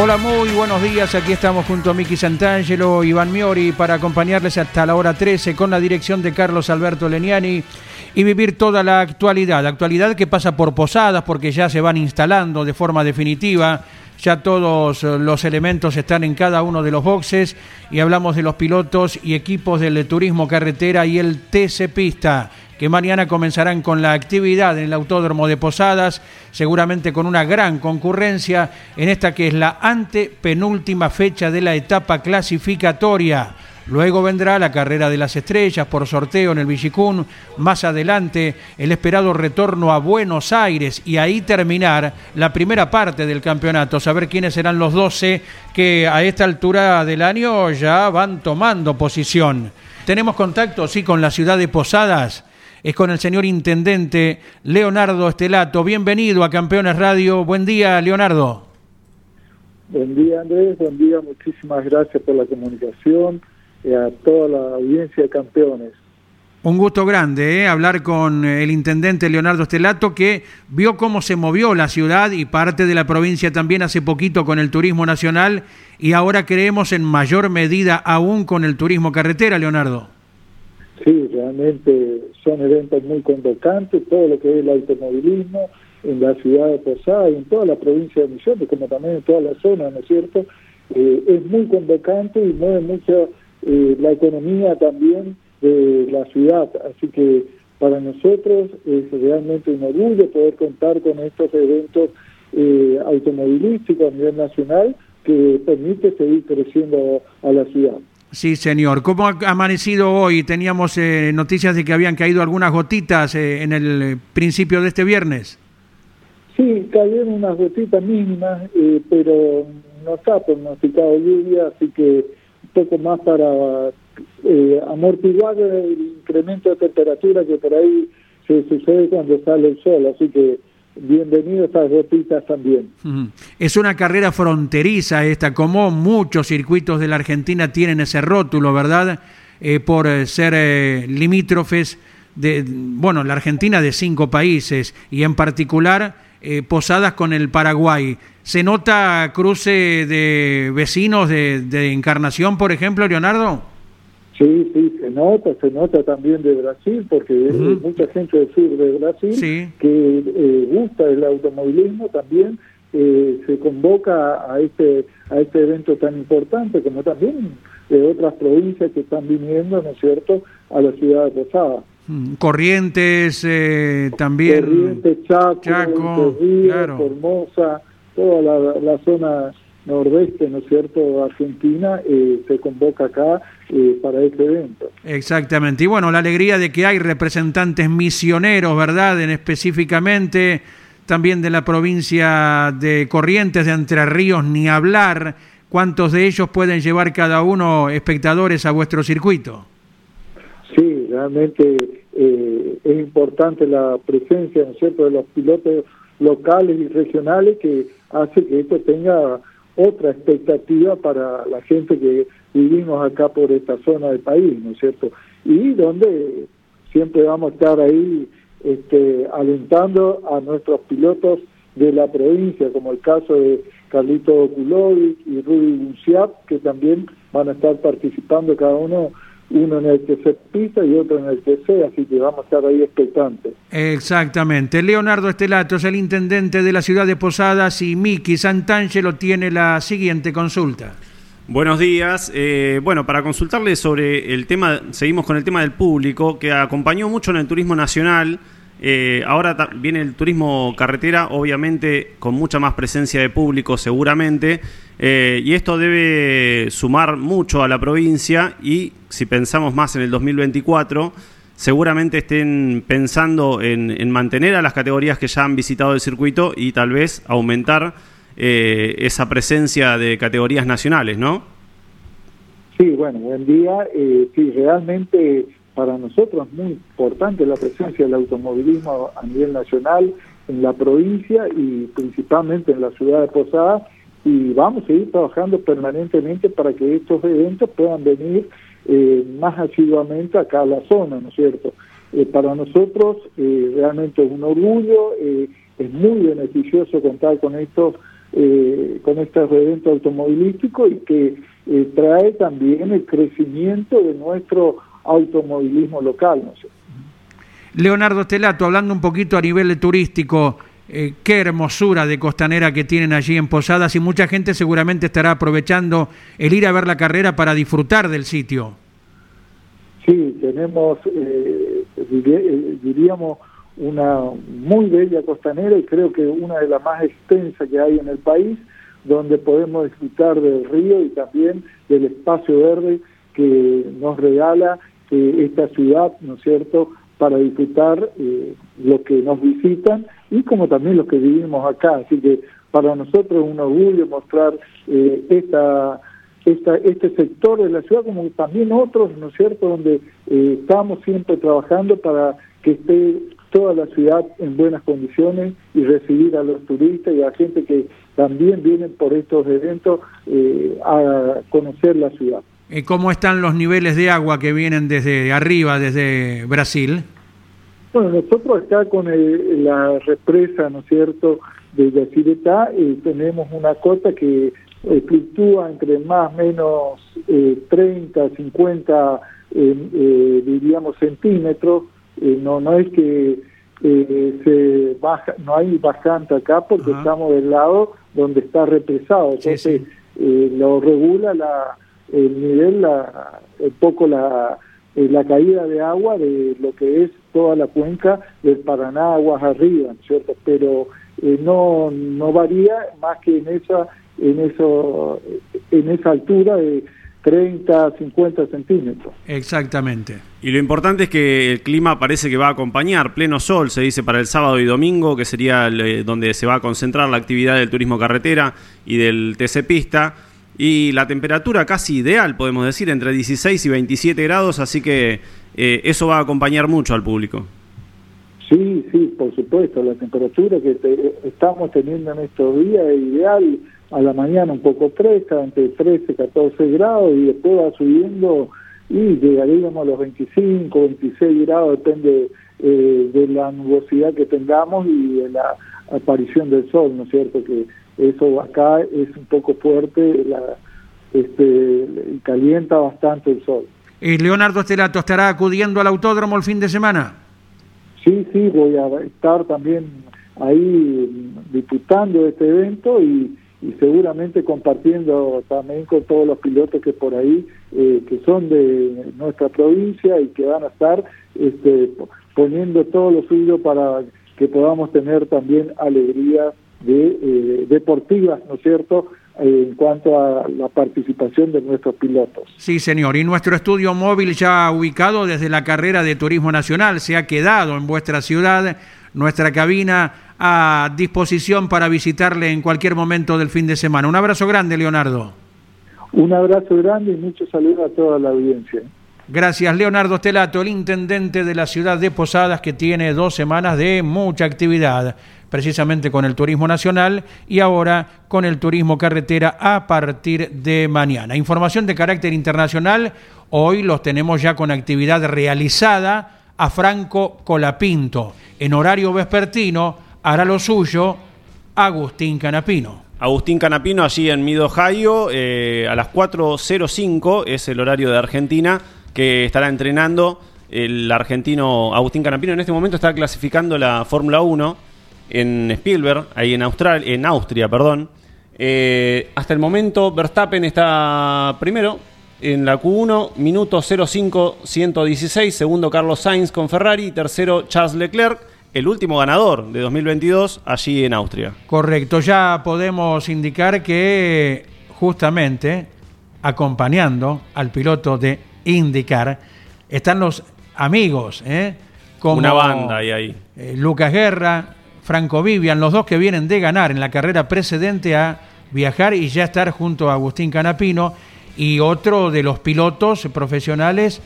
Hola, muy buenos días. Aquí estamos junto a Miki Santangelo, Iván Miori, para acompañarles hasta la hora 13 con la dirección de Carlos Alberto Leniani y vivir toda la actualidad. Actualidad que pasa por posadas porque ya se van instalando de forma definitiva. Ya todos los elementos están en cada uno de los boxes y hablamos de los pilotos y equipos del turismo carretera y el TC Pista que mañana comenzarán con la actividad en el Autódromo de Posadas, seguramente con una gran concurrencia en esta que es la antepenúltima fecha de la etapa clasificatoria. Luego vendrá la carrera de las estrellas por sorteo en el Villicún. Más adelante, el esperado retorno a Buenos Aires y ahí terminar la primera parte del campeonato. Saber quiénes serán los 12 que a esta altura del año ya van tomando posición. Tenemos contacto, sí, con la ciudad de Posadas es con el señor intendente Leonardo Estelato. Bienvenido a Campeones Radio. Buen día, Leonardo. Buen día, Andrés. Buen día. Muchísimas gracias por la comunicación y a toda la audiencia de Campeones. Un gusto grande ¿eh? hablar con el intendente Leonardo Estelato que vio cómo se movió la ciudad y parte de la provincia también hace poquito con el turismo nacional y ahora creemos en mayor medida aún con el turismo carretera, Leonardo. Sí, realmente son eventos muy convocantes, todo lo que es el automovilismo en la ciudad de Posada y en toda la provincia de Misiones, como también en toda la zona, ¿no es cierto? Eh, es muy convocante y mueve mucho eh, la economía también de la ciudad, así que para nosotros es realmente un orgullo poder contar con estos eventos eh, automovilísticos a nivel nacional que permite seguir creciendo a la ciudad. Sí, señor. ¿Cómo ha amanecido hoy? Teníamos eh, noticias de que habían caído algunas gotitas eh, en el eh, principio de este viernes. Sí, cayeron unas gotitas mínimas, pero no está pronosticado lluvia, así que un poco más para amortiguar el incremento de temperatura que por ahí se sucede cuando sale el sol, así que bienvenidos a gotitas también. Es una carrera fronteriza esta, como muchos circuitos de la Argentina tienen ese rótulo, ¿verdad? Eh, por eh, ser eh, limítrofes de, bueno, la Argentina de cinco países y en particular posadas con el Paraguay. ¿Se nota cruce de vecinos de, de Encarnación, por ejemplo, Leonardo? Sí, sí, se nota, se nota también de Brasil, porque hay mucha gente del sur de Brasil que eh, gusta el automovilismo también. Eh, se convoca a este a este evento tan importante como también de otras provincias que están viniendo, ¿no es cierto?, a la ciudad de Posada. Mm, Corrientes eh, también. Corrientes, Chaco, Formosa, toda la, la zona nordeste, ¿no es cierto?, Argentina, eh, se convoca acá eh, para este evento. Exactamente. Y bueno, la alegría de que hay representantes misioneros, ¿verdad?, en específicamente también de la provincia de Corrientes, de Entre Ríos, ni hablar. ¿Cuántos de ellos pueden llevar cada uno espectadores a vuestro circuito? Sí, realmente eh, es importante la presencia, ¿no es cierto?, de los pilotos locales y regionales que hace que esto tenga otra expectativa para la gente que vivimos acá por esta zona del país, ¿no es cierto? Y donde siempre vamos a estar ahí este, alentando a nuestros pilotos de la provincia, como el caso de Carlito Kulovic y Rudy Bunciap, que también van a estar participando cada uno uno en el que se pisa y otro en el que sea, así que vamos a estar ahí expectantes. Exactamente. Leonardo Estelato es el intendente de la ciudad de Posadas y Miki Santangelo tiene la siguiente consulta. Buenos días. Eh, bueno, para consultarle sobre el tema, seguimos con el tema del público, que acompañó mucho en el turismo nacional. Eh, ahora viene el turismo carretera, obviamente con mucha más presencia de público seguramente, eh, y esto debe sumar mucho a la provincia y si pensamos más en el 2024, seguramente estén pensando en, mantener a las categorías que ya han visitado el circuito y tal vez aumentar eh, esa presencia de categorías nacionales, ¿no? Sí, bueno, buen día. sí, realmente para nosotros es muy importante la presencia del automovilismo a nivel nacional, en la provincia y principalmente en la ciudad de Posada y vamos a seguir trabajando permanentemente para que estos eventos puedan venir eh, más asiduamente acá a la zona, ¿no es cierto? Eh, para nosotros eh, realmente es un orgullo, es muy beneficioso contar con estos con estos eventos automovilísticos y que trae también el crecimiento de nuestro automovilismo local. ¿no? Leonardo Telato, hablando un poquito a nivel turístico, eh, qué hermosura de costanera que tienen allí en Posadas y mucha gente seguramente estará aprovechando el ir a ver la carrera para disfrutar del sitio. Sí, tenemos, eh, eh, diríamos, una muy bella costanera y creo que una de las más extensas que hay en el país, donde podemos disfrutar del río y también del espacio verde que nos regala esta ciudad, ¿no es cierto?, para disfrutar eh, lo que nos visitan y como también los que vivimos acá. Así que para nosotros es un orgullo mostrar eh, esta, esta, este sector de la ciudad como también otros, ¿no es cierto?, donde eh, estamos siempre trabajando para que esté toda la ciudad en buenas condiciones y recibir a los turistas y a gente que también vienen por estos eventos eh, a conocer la ciudad. Eh, ¿Cómo están los niveles de agua que vienen desde arriba, desde Brasil? Bueno, nosotros acá con la represa, ¿no es cierto?, de Yacyretá, eh, tenemos una cota que eh, fluctúa entre más o menos 30, 50, diríamos, centímetros. no, no es que se baja, no hay bajante acá porque estamos del lado donde está represado. Entonces, lo regula la el nivel, la, un poco la, eh, la caída de agua de lo que es toda la cuenca del Paraná, aguas arriba, ¿cierto? Pero eh, no, no varía más que en esa, en, eso, en esa altura de 30, 50 centímetros. Exactamente. Y lo importante es que el clima parece que va a acompañar, pleno sol, se dice para el sábado y domingo, que sería eh, donde se va a concentrar la actividad del turismo carretera y del TC Pista y la temperatura casi ideal, podemos decir, entre 16 y 27 grados, así que eh, eso va a acompañar mucho al público. Sí, sí, por supuesto, la temperatura que estamos teniendo en estos días es ideal, a la mañana un poco fresca, entre 13 y 14 grados, y después va subiendo y llegaríamos a los 25, 26 grados, depende eh, de la nubosidad que tengamos y de la aparición del sol, ¿no es cierto? Que eso acá es un poco fuerte, la, este, calienta bastante el sol. ¿Y Leonardo Estelato estará acudiendo al autódromo el fin de semana? Sí, sí, voy a estar también ahí disputando este evento y, seguramente compartiendo también con todos los pilotos que por ahí, eh, que son de nuestra provincia y que van a estar este, poniendo todo lo suyo para que podamos tener también alegría de, eh, deportivas, ¿no es cierto?, en cuanto a la participación de nuestros pilotos. Sí, señor. Y nuestro estudio móvil ya ubicado desde la carrera de Turismo Nacional se ha quedado en vuestra ciudad, nuestra cabina a disposición para visitarle en cualquier momento del fin de semana. Un abrazo grande, Leonardo. Un abrazo grande y mucho saludo a toda la audiencia. Gracias, Leonardo Stelato, el intendente de la ciudad de Posadas, que tiene dos semanas de mucha actividad precisamente con el turismo nacional y ahora con el turismo carretera a partir de mañana. Información de carácter internacional, hoy los tenemos ya con actividad realizada a Franco Colapinto. En horario vespertino hará lo suyo Agustín Canapino. Agustín Canapino allí en Mid Ohio, eh, a las 4.05 es el horario de Argentina que estará entrenando el argentino Agustín Canapino. En este momento está clasificando la Fórmula 1 en Spielberg, ahí en, Austral, en Austria. perdón. Eh, hasta el momento Verstappen está primero en la Q1, minuto 05-116, segundo Carlos Sainz con Ferrari, tercero Charles Leclerc, el último ganador de 2022 allí en Austria. Correcto, ya podemos indicar que justamente acompañando al piloto de IndyCar están los amigos, ¿eh? como una banda ahí. ahí. Eh, Lucas Guerra, Franco Vivian, los dos que vienen de ganar en la carrera precedente a viajar y ya estar junto a Agustín Canapino y otro de los pilotos profesionales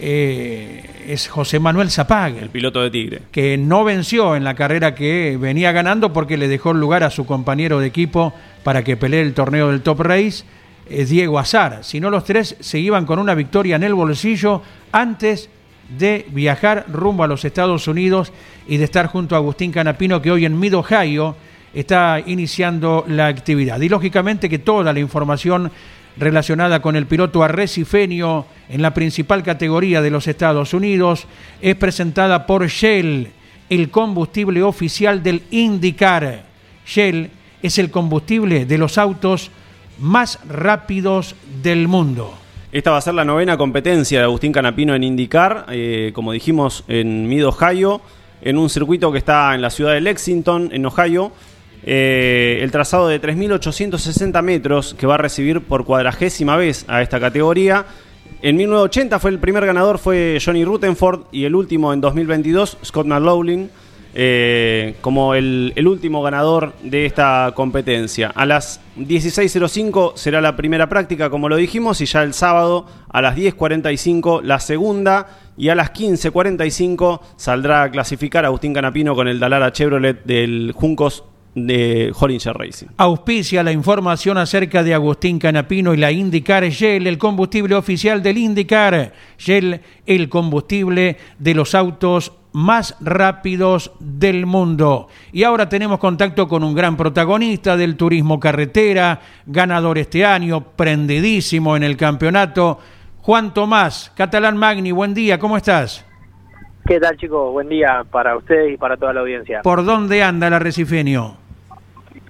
eh, es José Manuel Zapague. El piloto de Tigre. Que no venció en la carrera que venía ganando porque le dejó el lugar a su compañero de equipo para que pelee el torneo del Top Race, Diego Azar. Si no, los tres se iban con una victoria en el bolsillo antes de viajar rumbo a los Estados Unidos y de estar junto a Agustín Canapino, que hoy en Mid Ohio está iniciando la actividad. Y lógicamente que toda la información relacionada con el piloto arrecifeño en la principal categoría de los Estados Unidos es presentada por Shell, el combustible oficial del IndyCar. Shell es el combustible de los autos más rápidos del mundo. Esta va a ser la novena competencia de Agustín Canapino en IndyCar, eh, como dijimos, en Mid Ohio, en un circuito que está en la ciudad de Lexington, en Ohio. Eh, el trazado de 3.860 metros que va a recibir por cuadragésima vez a esta categoría. En 1980 fue el primer ganador fue Johnny Rutherford y el último en 2022 Scott McLaughlin eh, como el, último ganador de esta competencia. A las 16.05 será la primera práctica, como lo dijimos, y ya el sábado a las 10.45 la segunda y a las 15.45 saldrá a clasificar Agustín Canapino con el Dalara Chevrolet del Juncos de Hollinger Racing. Auspicia la información acerca de Agustín Canapino y la IndyCar Shell, el combustible oficial del IndyCar. Shell, el combustible de los autos más rápidos del mundo. Y ahora tenemos contacto con un gran protagonista del turismo carretera, ganador este año, prendidísimo en el campeonato, Juan Tomás, Catalán Magni, buen día, ¿cómo estás? ¿Qué tal chicos? Buen día para ustedes y para toda la audiencia. ¿Por dónde anda el arrecifeño?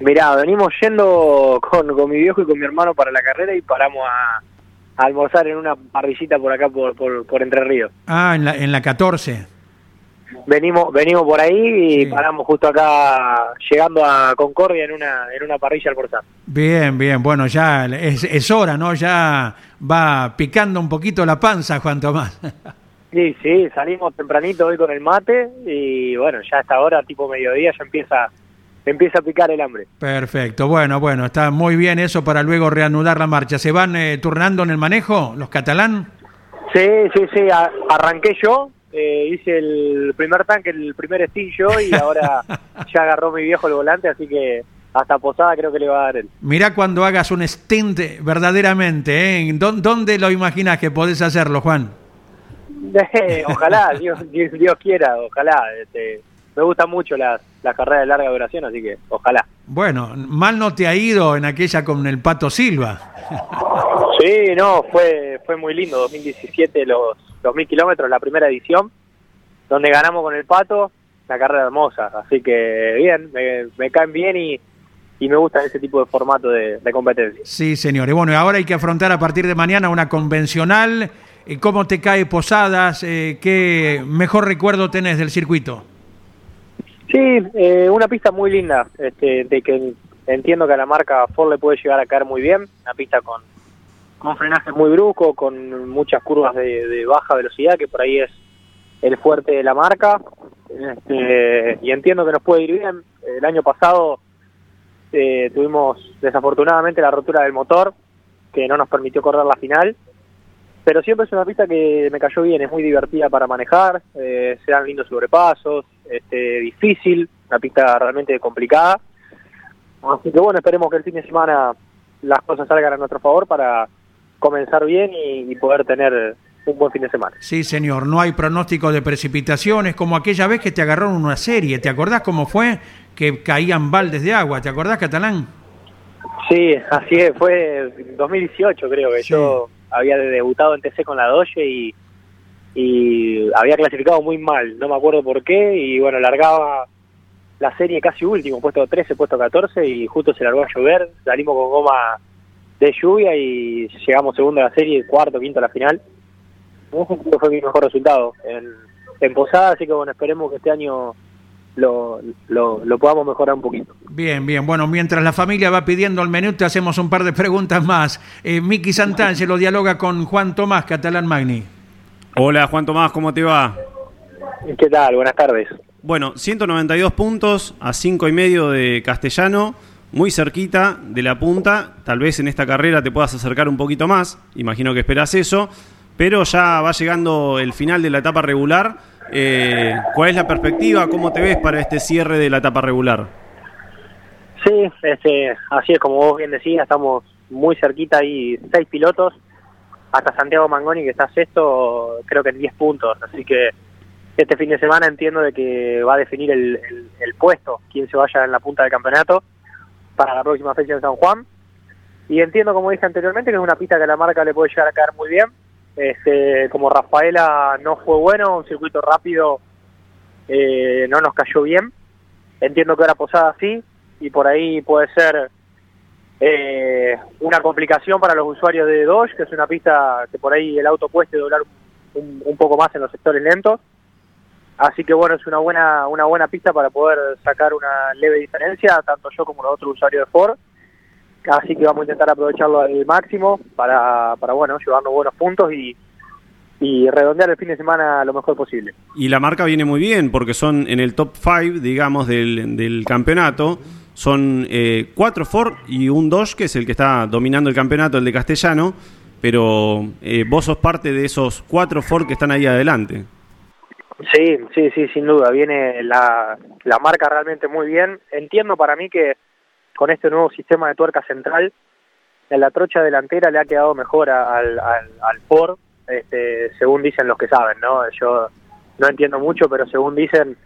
Mirá, venimos yendo con, con, mi viejo y con mi hermano para la carrera y paramos a, almorzar en una parrillita por acá, por, por, Entre Ríos. Ah, en la, en la 14. Venimos, venimos por ahí y paramos justo acá, llegando a Concordia en una, en una parrilla almorzar. Bien, bien, bueno, ya es, es hora, ¿no? Ya va picando un poquito la panza, Juan Tomás. Sí, sí, salimos tempranito hoy con el mate y bueno, ya hasta ahora, tipo mediodía, ya empieza empieza a picar el hambre. Perfecto, bueno, bueno, está muy bien eso para luego reanudar la marcha. ¿Se van eh, turnando en el manejo los catalán? Sí, sí, sí, arranqué yo, eh, hice el primer tanque, el primer estillo y ahora ya agarró mi viejo el volante, así que hasta posada creo que le va a dar él. Mirá cuando hagas un stint verdaderamente, ¿eh? ¿Dónde lo imaginas que podés hacerlo, Juan? ojalá, Dios, Dios, quiera, ojalá. Este, me gustan mucho las, las carreras de larga duración, así que ojalá. Bueno, mal no te ha ido en aquella con el Pato Silva. Sí, no, fue, fue muy lindo. 2017, los, los mil kilómetros, la primera edición, donde ganamos con el Pato, la carrera hermosa. Así que bien, me, caen bien y, y me gusta ese tipo de formato de, de competencia. Sí, señor. Y bueno, ahora hay que afrontar a partir de mañana una convencional. ¿Cómo te cae Posadas? Eh, ¿Qué mejor recuerdo tenés del circuito? Sí, eh, una pista muy linda, este, de que entiendo que a la marca Ford le puede llegar a caer muy bien, una pista con, con frenaje muy brusco, con muchas curvas de, baja velocidad, que por ahí es el fuerte de la marca, este, y entiendo que nos puede ir bien. El año pasado eh, tuvimos desafortunadamente la rotura del motor, que no nos permitió correr la final, pero siempre es una pista que me cayó bien, es muy divertida para manejar, eh, se dan lindos sobrepasos, este, difícil, una pista realmente complicada. Así que bueno, esperemos que el fin de semana las cosas salgan a nuestro favor para comenzar bien y, poder tener un buen fin de semana. Sí, señor, no hay pronóstico de precipitaciones como aquella vez que te agarraron una serie. ¿Te acordás cómo fue que caían baldes de agua? ¿Te acordás, Catalán? Sí, así es, fue 2018 creo que yo había debutado en TC con la Doge y, y había clasificado muy mal, no me acuerdo por qué, y bueno, largaba la serie casi último, puesto 13, puesto 14, y justo se largó a llover, salimos con goma de lluvia y llegamos segundo a la serie, cuarto, quinto a la final. Fue mi mejor resultado en, Posada, así que bueno, esperemos que este año lo, lo, podamos mejorar un poquito. Bien, bien. Bueno, mientras la familia va pidiendo el menú, te hacemos un par de preguntas más. Eh, Miki lo dialoga con Juan Tomás, Catalán Magni. Hola, Juan Tomás, ¿cómo te va? ¿Qué tal? Buenas tardes. Bueno, 192 puntos a 5 y medio de Castellano, muy cerquita de la punta. Tal vez en esta carrera te puedas acercar un poquito más, imagino que esperas eso, pero ya va llegando el final de la etapa regular eh, ¿Cuál es la perspectiva? ¿Cómo te ves para este cierre de la etapa regular? Sí, este, así es como vos bien decías, estamos muy cerquita, hay seis pilotos, hasta Santiago Mangoni que está sexto, creo que en 10 puntos, así que este fin de semana entiendo de que va a definir el, el, puesto, quién se vaya en la punta del campeonato para la próxima fecha en San Juan. Y entiendo, como dije anteriormente, que es una pista que a la marca le puede llegar a caer muy bien, este, como Rafaela no fue bueno, un circuito rápido eh, no nos cayó bien. Entiendo que ahora Posada sí, y por ahí puede ser eh, una complicación para los usuarios de Dodge, que es una pista que por ahí el auto puede doblar un, poco más en los sectores lentos. Así que bueno, es una buena, una buena pista para poder sacar una leve diferencia, tanto yo como los otros usuarios de Ford así que vamos a intentar aprovecharlo al máximo para, para bueno, llevarnos buenos puntos y, y redondear el fin de semana lo mejor posible. Y la marca viene muy bien porque son en el top 5, digamos, del, del campeonato. Son eh, cuatro Ford y un Dodge, que es el que está dominando el campeonato, el de Castellano. Pero eh, vos sos parte de esos cuatro Ford que están ahí adelante. Sí, sí, sí, sin duda. Viene la, la marca realmente muy bien. Entiendo para mí que con este nuevo sistema de tuerca central, en la trocha delantera le ha quedado mejor al, al, Ford, este, según dicen los que saben, ¿no? Yo no entiendo mucho, pero según dicen,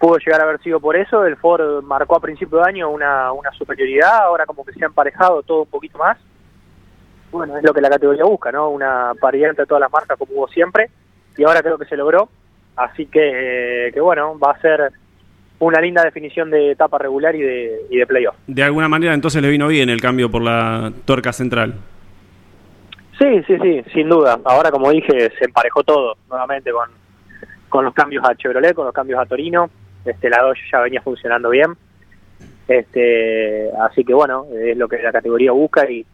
pudo llegar a haber sido por eso. El Ford marcó a principio de año una, una superioridad, ahora como que se ha emparejado todo un poquito más. Bueno, es lo que la categoría busca, ¿no? Una paridad entre todas las marcas como hubo siempre, y ahora creo que se logró. Así que, eh, que bueno, va a ser una linda definición de etapa regular y de, y de playoff. De alguna manera entonces le vino bien el cambio por la torca central. Sí, sí, sí, sin duda. Ahora, como dije, se emparejó todo nuevamente con, con los cambios a Chevrolet, con los cambios a Torino. Este, la Dodge ya venía funcionando bien. Este, así que bueno, es lo que la categoría busca y,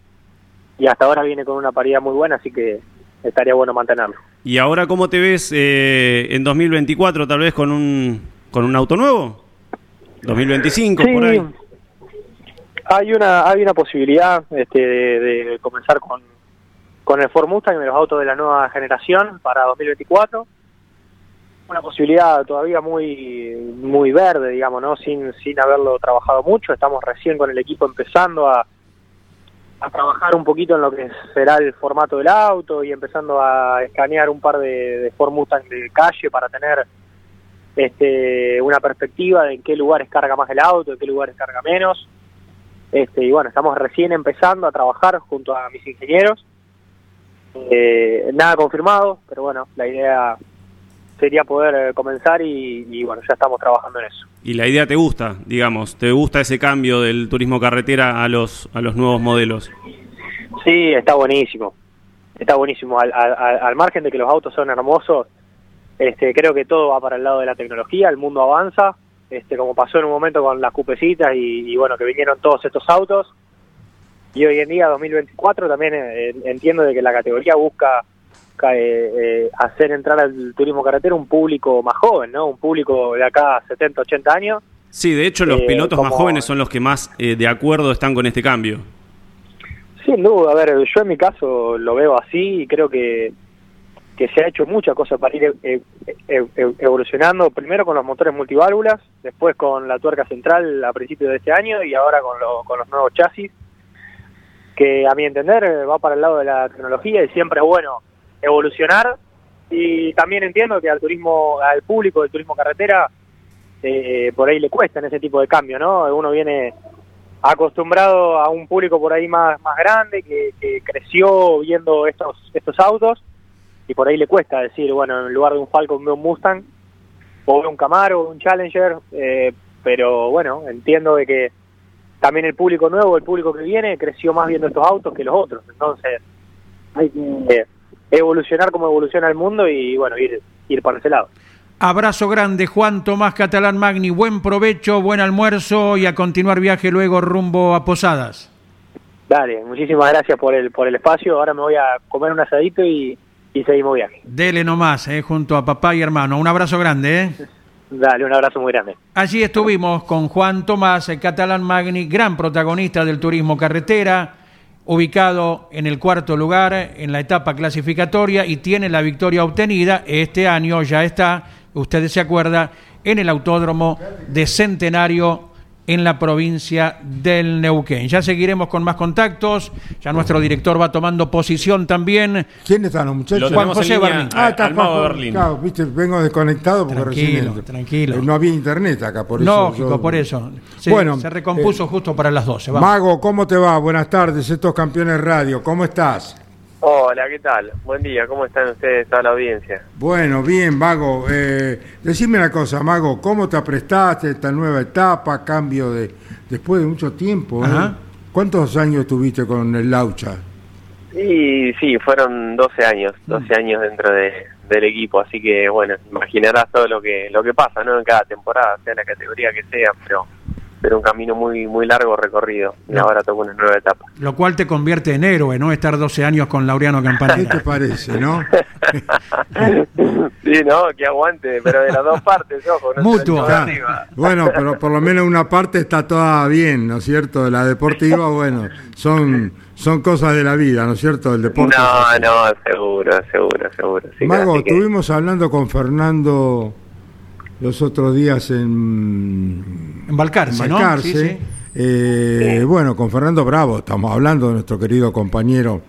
y hasta ahora viene con una paridad muy buena, así que estaría bueno mantenerlo. ¿Y ahora cómo te ves eh, en 2024, tal vez con un con un auto nuevo? 2025 por ahí. Hay una hay una posibilidad este, de, comenzar con con el Ford Mustang y los autos de la nueva generación para 2024. Una posibilidad todavía muy muy verde, digamos, ¿no? Sin sin haberlo trabajado mucho, estamos recién con el equipo empezando a a trabajar un poquito en lo que será el formato del auto y empezando a escanear un par de, de Ford de calle para tener este, una perspectiva de en qué lugares carga más el auto, en qué lugares carga menos. Este, y bueno, estamos recién empezando a trabajar junto a mis ingenieros. Eh, nada confirmado, pero bueno, la idea sería poder eh, comenzar y, bueno, ya estamos trabajando en eso. ¿Y la idea te gusta, digamos? ¿Te gusta ese cambio del turismo carretera a los, a los nuevos modelos? Sí, está buenísimo. Está buenísimo. Al, al, al margen de que los autos son hermosos, este, creo que todo va para el lado de la tecnología, el mundo avanza, este, como pasó en un momento con las cupecitas y, bueno, que vinieron todos estos autos. Y hoy en día, 2024, también eh, entiendo de que la categoría busca eh, eh, hacer entrar al turismo carretero un público más joven, ¿no? Un público de acá 70, 80 años. Sí, de hecho los pilotos más jóvenes son los que más de acuerdo están con este cambio. Sin duda, a ver, yo en mi caso lo veo así y creo que que se ha hecho mucha cosa para ir eh, eh, eh, evolucionando, primero con los motores multiválvulas, después con la tuerca central a principios de este año y ahora con, con los nuevos chasis, que a mi entender va para el lado de la tecnología y siempre es bueno evolucionar y también entiendo que al turismo, al público del turismo carretera, por ahí le cuesta en ese tipo de cambio, ¿no? Uno viene acostumbrado a un público por ahí más, más grande, que, que creció viendo estos, estos autos, y por ahí le cuesta decir, bueno, en lugar de un Falcon veo un Mustang, o veo un Camaro, un Challenger, eh, pero bueno, entiendo de que también el público nuevo, el público que viene, creció más viendo estos autos que los otros, entonces hay que eh, evolucionar como evoluciona el mundo y bueno, ir, ir por ese lado. Abrazo grande, Juan Tomás Catalán Magni. Buen provecho, buen almuerzo y a continuar viaje luego rumbo a Posadas. Dale, muchísimas gracias por el, por el espacio. Ahora me voy a comer un asadito y, y seguimos viaje. Dele nomás, eh, junto a papá y hermano. Un abrazo grande. Eh. Dale, un abrazo muy grande. Allí estuvimos con Juan Tomás Catalán Magni, gran protagonista del turismo carretera, ubicado en el cuarto lugar en la etapa clasificatoria y tiene la victoria obtenida. Este año ya está ustedes se acuerdan, en el autódromo de Centenario en la provincia del Neuquén. Ya seguiremos con más contactos, ya nuestro director va tomando posición también. ¿Quién están los muchachos? Juan José Berlín. Ah, está Juan Berlín. Claro, viste, vengo desconectado porque tranquilo, recién tranquilo. no había internet acá, por eso. Lógico, por eso. Se, bueno, se recompuso eh, justo para las 12. Vamos. Mago, ¿cómo te va? Buenas tardes, estos campeones radio, ¿cómo estás? Hola, ¿qué tal? Buen día, ¿cómo están ustedes, toda la audiencia? Bueno, bien, Mago. Eh, decime una cosa, Mago, ¿cómo te aprestaste a esta nueva etapa, cambio de... después de mucho tiempo? ¿eh? ¿Cuántos años tuviste con el Laucha? Y sí, fueron 12 años, 12 mm. años dentro de, del equipo, así que bueno, imaginarás todo lo que lo que pasa, ¿no? En cada temporada, sea la categoría que sea, pero pero un camino muy muy largo recorrido y ahora toca una nueva etapa. Lo cual te convierte en héroe, ¿no? Estar 12 años con Laureano Campanella. ¿Qué te parece, no? sí, no, que aguante, pero de las dos partes, ojo. No Mutuo. Bueno, pero por lo menos una parte está toda bien, ¿no es cierto? De la deportiva, bueno, son son cosas de la vida, ¿no es cierto? El deporte. No, no, seguro, seguro, seguro. Mago, estuvimos hablando con Fernando los otros días en, en Balcarce, ¿no? Eh, bueno, con Fernando Bravo estamos hablando de nuestro querido compañero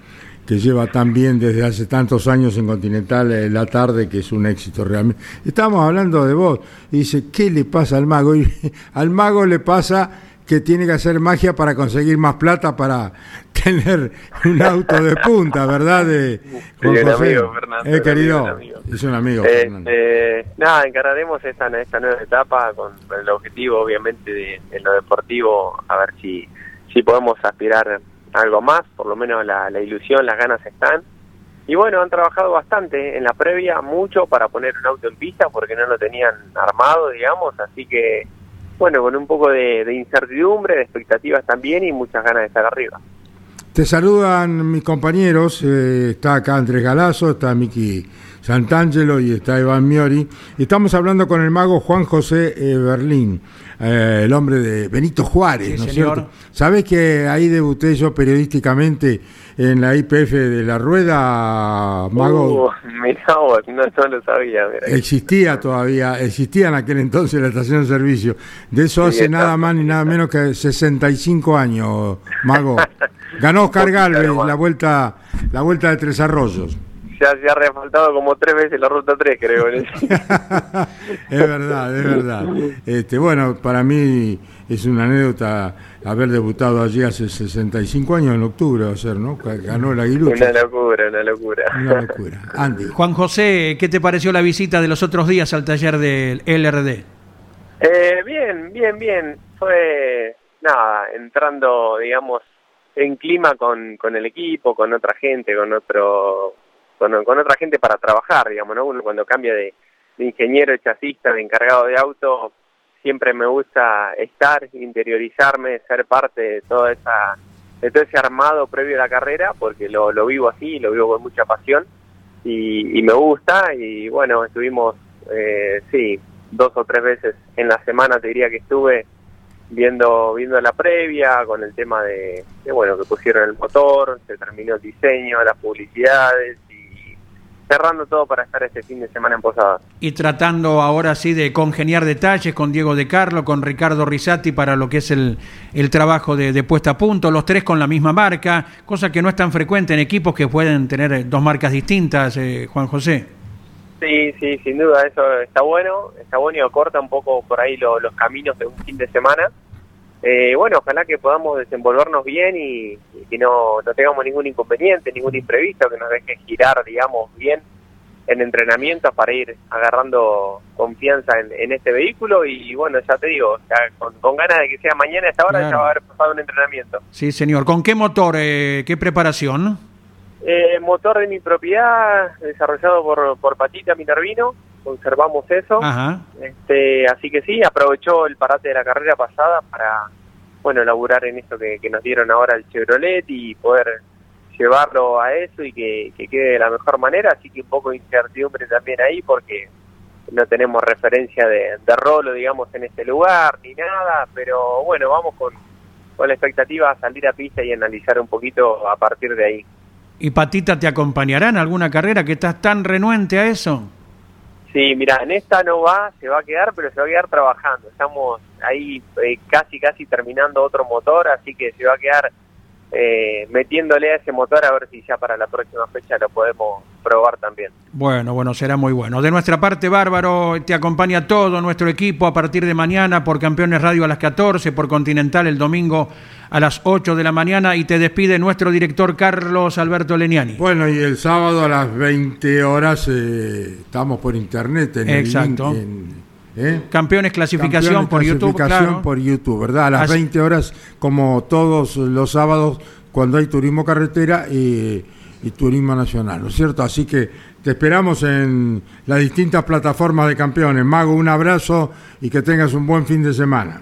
que lleva tan bien desde hace tantos años en Continental en la tarde, que es un éxito realmente. Estábamos hablando de vos, y dice, ¿qué le pasa al mago? Y al mago le pasa que tiene que hacer magia para conseguir más plata para tener un auto de punta, ¿verdad? De, amigo, Fernando. Eh, querido, es un amigo. Eh, nada, encararemos esta, esta nueva etapa con el objetivo, obviamente, de, en lo deportivo, a ver si, si podemos aspirar algo más, por lo menos la, la ilusión, las ganas están. Y bueno, han trabajado bastante en la previa, mucho para poner un auto en pista porque no lo tenían armado, digamos, así que bueno, con un poco de, incertidumbre, de expectativas también y muchas ganas de estar arriba. Te saludan mis compañeros, eh, está acá Andrés Galazo, está Miki Santangelo y está Iván Miori. Estamos hablando con el mago Juan José eh, Berlín, eh, el hombre de Benito Juárez, ¿no es cierto? ¿Sabes que ahí debuté yo periodísticamente en la IPF de la Rueda, Mago? Uh, vos, no, lo sabía. Existía todavía, existía en aquel entonces la estación de servicio. De eso hace nada más ni nada menos que 65 años, Mago. Ganó Oscar Galvez la vuelta, la vuelta de Tres Arroyos ya se ha refaltado como tres veces la ruta 3, creo. es verdad, es verdad. Este, bueno, para mí es una anécdota haber debutado allí hace 65 años en octubre, va a ser, ¿no? Ganó la Aguilucha. Una locura, una locura. Una locura. Andy. Juan José, ¿qué te pareció la visita de los otros días al taller del LRD? Eh, bien, bien, bien. Fue, nada, entrando, digamos, en clima con, con el equipo, con otra gente, con otro con, otra gente para trabajar, digamos, ¿no? Uno cuando cambia de, ingeniero, de chasista, de encargado de auto, siempre me gusta estar, interiorizarme, ser parte de toda esa de todo ese armado previo a la carrera, porque lo, lo vivo así, lo vivo con mucha pasión y, me gusta y bueno, estuvimos, eh, sí, dos o tres veces en la semana te diría que estuve viendo viendo la previa con el tema de, de, bueno que pusieron el motor se terminó el diseño las publicidades cerrando todo para estar este fin de semana en Posadas. Y tratando ahora sí de congeniar detalles con Diego De Carlo, con Ricardo Risati para lo que es el, el trabajo de, puesta a punto, los tres con la misma marca, cosa que no es tan frecuente en equipos que pueden tener dos marcas distintas, eh, Juan José. Sí, sí, sin duda, eso está bueno, está bueno y corta un poco por ahí los caminos de un fin de semana. Eh, bueno, ojalá que podamos desenvolvernos bien y, y que no, no tengamos ningún inconveniente, ningún imprevisto, que nos deje girar, digamos, bien en entrenamientos para ir agarrando confianza en, en este vehículo y, bueno, ya te digo, ya con, con ganas de que sea mañana a esta hora Claro. ya va a haber pasado un entrenamiento. Sí, señor. ¿Con qué motor? eh, ¿Qué preparación? Eh, motor de mi propiedad, desarrollado por, por Patita Minervino, conservamos eso. Ajá. Este, así que sí, aprovechó el parate de la carrera pasada para, bueno, laburar en esto que, que nos dieron ahora el Chevrolet y poder llevarlo a eso y que, que quede de la mejor manera. Así que un poco de incertidumbre también ahí porque no tenemos referencia de, de rolo, digamos, en este lugar ni nada. Pero bueno, vamos con, con la expectativa a salir a pista y analizar un poquito a partir de ahí. ¿Y Patita te acompañará en alguna carrera que estás tan renuente a eso? Sí, mira, en esta no va, se va a quedar, pero se va a quedar trabajando. Estamos ahí eh, casi, casi terminando otro motor, así que se va a quedar eh, metiéndole a ese motor a ver si ya para la próxima fecha lo podemos probar también. Bueno, bueno, será muy bueno. De nuestra parte, Bárbaro, te acompaña todo nuestro equipo a partir de mañana por Campeones Radio a las 14, por Continental el domingo a las 8 de la mañana y te despide nuestro director Carlos Alberto Leniani. Bueno, y el sábado a las 20 horas eh, estamos por internet. En el Exacto. link, en- ¿eh? Campeones clasificación Campeones por YouTube, clasificación claro. por YouTube, ¿verdad? A las Así- 20 horas, como todos los sábados, cuando hay turismo carretera y, y turismo nacional, ¿no es cierto? Así que te esperamos en las distintas plataformas de campeones. Mago, un abrazo y que tengas un buen fin de semana.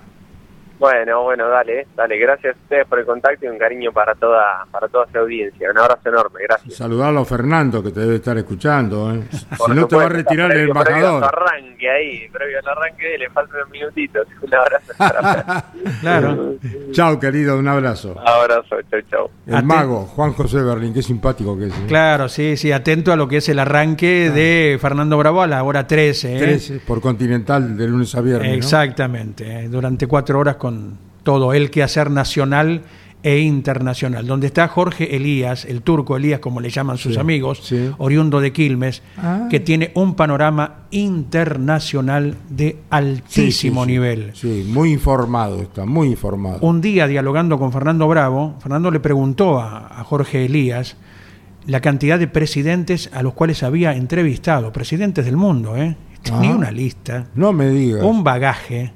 Bueno, bueno, dale, dale, gracias a ustedes por el contacto y un cariño para toda, para toda su audiencia. Un abrazo enorme, gracias. Saludarlo a Fernando, que te debe estar escuchando. ¿eh? Si Por no, te va a retirar el previo- previo embajador. arranque ahí, previo al arranque, le faltan unos minutitos. Un abrazo. para- Claro. Chao, querido, un abrazo. abrazo, chau, chau. El mago, Juan José Berlín, qué simpático que es. ¿eh? Claro, sí, sí, atento a lo que es el arranque de Fernando Bravo a la hora 13. ¿eh? 13 por Continental de lunes a viernes. Exactamente, eh, durante cuatro horas con todo el quehacer nacional e internacional, donde está Jorge Elías, el turco Elías, como le llaman sus Sí, amigos, sí. oriundo de Quilmes, Ah. que tiene un panorama internacional de altísimo sí, sí. nivel. Sí, muy informado está, muy informado. Un día dialogando con Fernando Bravo, Fernando le preguntó a, a Jorge Elías la cantidad de presidentes a los cuales había entrevistado, presidentes del mundo, ¿eh? Tenía Ah. una lista, No me digas. un bagaje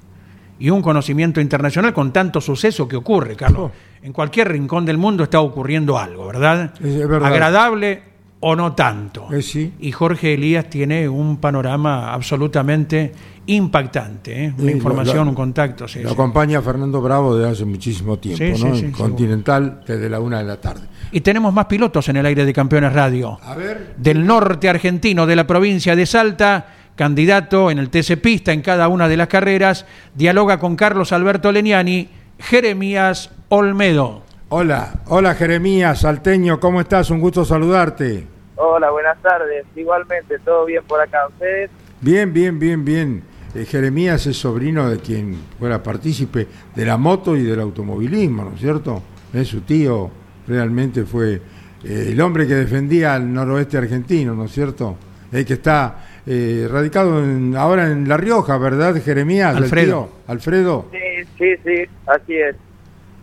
y un conocimiento internacional con tanto suceso que ocurre, Carlos. Oh. En cualquier rincón del mundo está ocurriendo algo, ¿verdad? Es- verdad. Agradable o no tanto. Eh, sí. Y Jorge Elías tiene un panorama absolutamente impactante, ¿eh? una Sí, información, lo- un contacto. sí, Lo acompaña Fernando Bravo desde hace muchísimo tiempo, Sí, ¿no? Continental desde la una de la tarde. Y tenemos más pilotos en el aire de Campeones Radio. A ver. Del norte argentino, de la provincia de Salta, candidato en el TC Pista en cada una de las carreras, dialoga con Carlos Alberto Leniani, Jeremías Olmedo. Hola, hola Jeremías, salteño, ¿cómo estás? Un gusto saludarte. Hola, buenas tardes. Igualmente, todo bien por acá. ¿Ustedes? Bien, bien, bien, bien. Eh, Jeremías es sobrino de quien fuera partícipe de la moto y del automovilismo, ¿no es cierto? Es su tío, realmente fue eh, el hombre que defendía al noroeste argentino, ¿no es cierto? El que está eh, radicado en- ahora en La Rioja, ¿verdad, Jeremías? Alfredo. Alfredo, Sí, sí, sí, así es.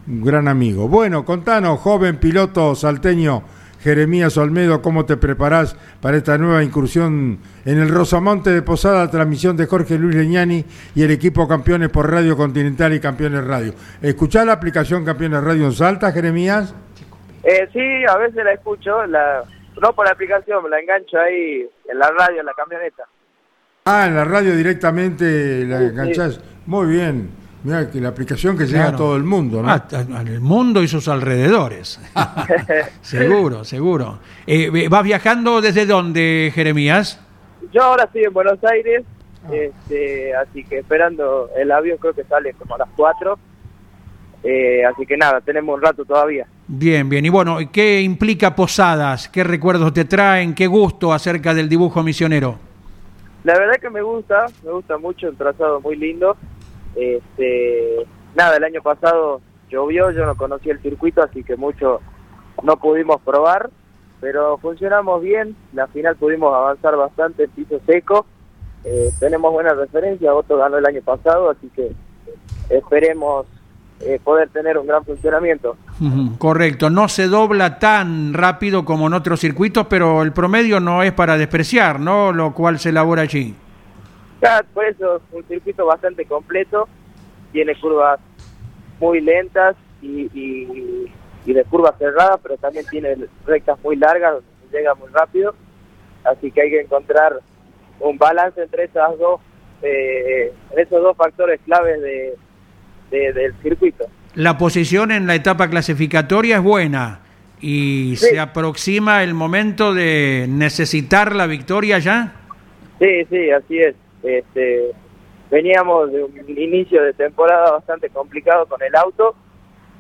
un gran amigo. Bueno, contanos, joven piloto salteño, Jeremías Olmedo, ¿cómo te preparás para esta nueva incursión en el Rosamonte de Posada, transmisión de Jorge Luis Leñani y el equipo Campeones por Radio Continental y Campeones Radio? ¿Escuchás la aplicación Campeones Radio en Salta, Jeremías? Eh, sí, a veces la escucho, la, no por la aplicación, me la engancho ahí en la radio, en la camioneta. Ah, en la radio directamente la Sí, sí. enganchás. Muy bien. Mira que la aplicación que llega Claro. a todo el mundo, ¿no? Ah, al mundo y sus alrededores. seguro, seguro. Eh, ¿Vas viajando desde dónde, Jeremías? Yo ahora estoy en Buenos Aires, este, así que esperando el avión creo que sale como a las 4. Eh, así que nada, tenemos un rato todavía. Bien, bien. Y bueno, ¿qué implica Posadas? ¿Qué recuerdos te traen? ¿Qué gusto acerca del dibujo misionero? La verdad que me gusta, me gusta mucho, un trazado muy lindo. Este, nada, el año pasado llovió, yo no conocía el circuito, así que mucho no pudimos probar, pero funcionamos bien. La final pudimos avanzar bastante en piso seco. Eh, tenemos buena referencia, Otto ganó el año pasado, así que esperemos eh, poder tener un gran funcionamiento. Correcto, no se dobla tan rápido como en otros circuitos, pero el promedio no es para despreciar, ¿no? Lo cual se elabora allí. Claro, por eso es un circuito bastante completo, tiene curvas muy lentas y, y, de curvas cerradas, pero también tiene rectas muy largas donde se llega muy rápido, así que hay que encontrar un balance entre esas dos, eh, esos dos factores claves de, del circuito. La posición en la etapa clasificatoria es buena y se aproxima el momento de necesitar la victoria ya. Sí, sí, así es. Este, veníamos de un inicio de temporada bastante complicado con el auto,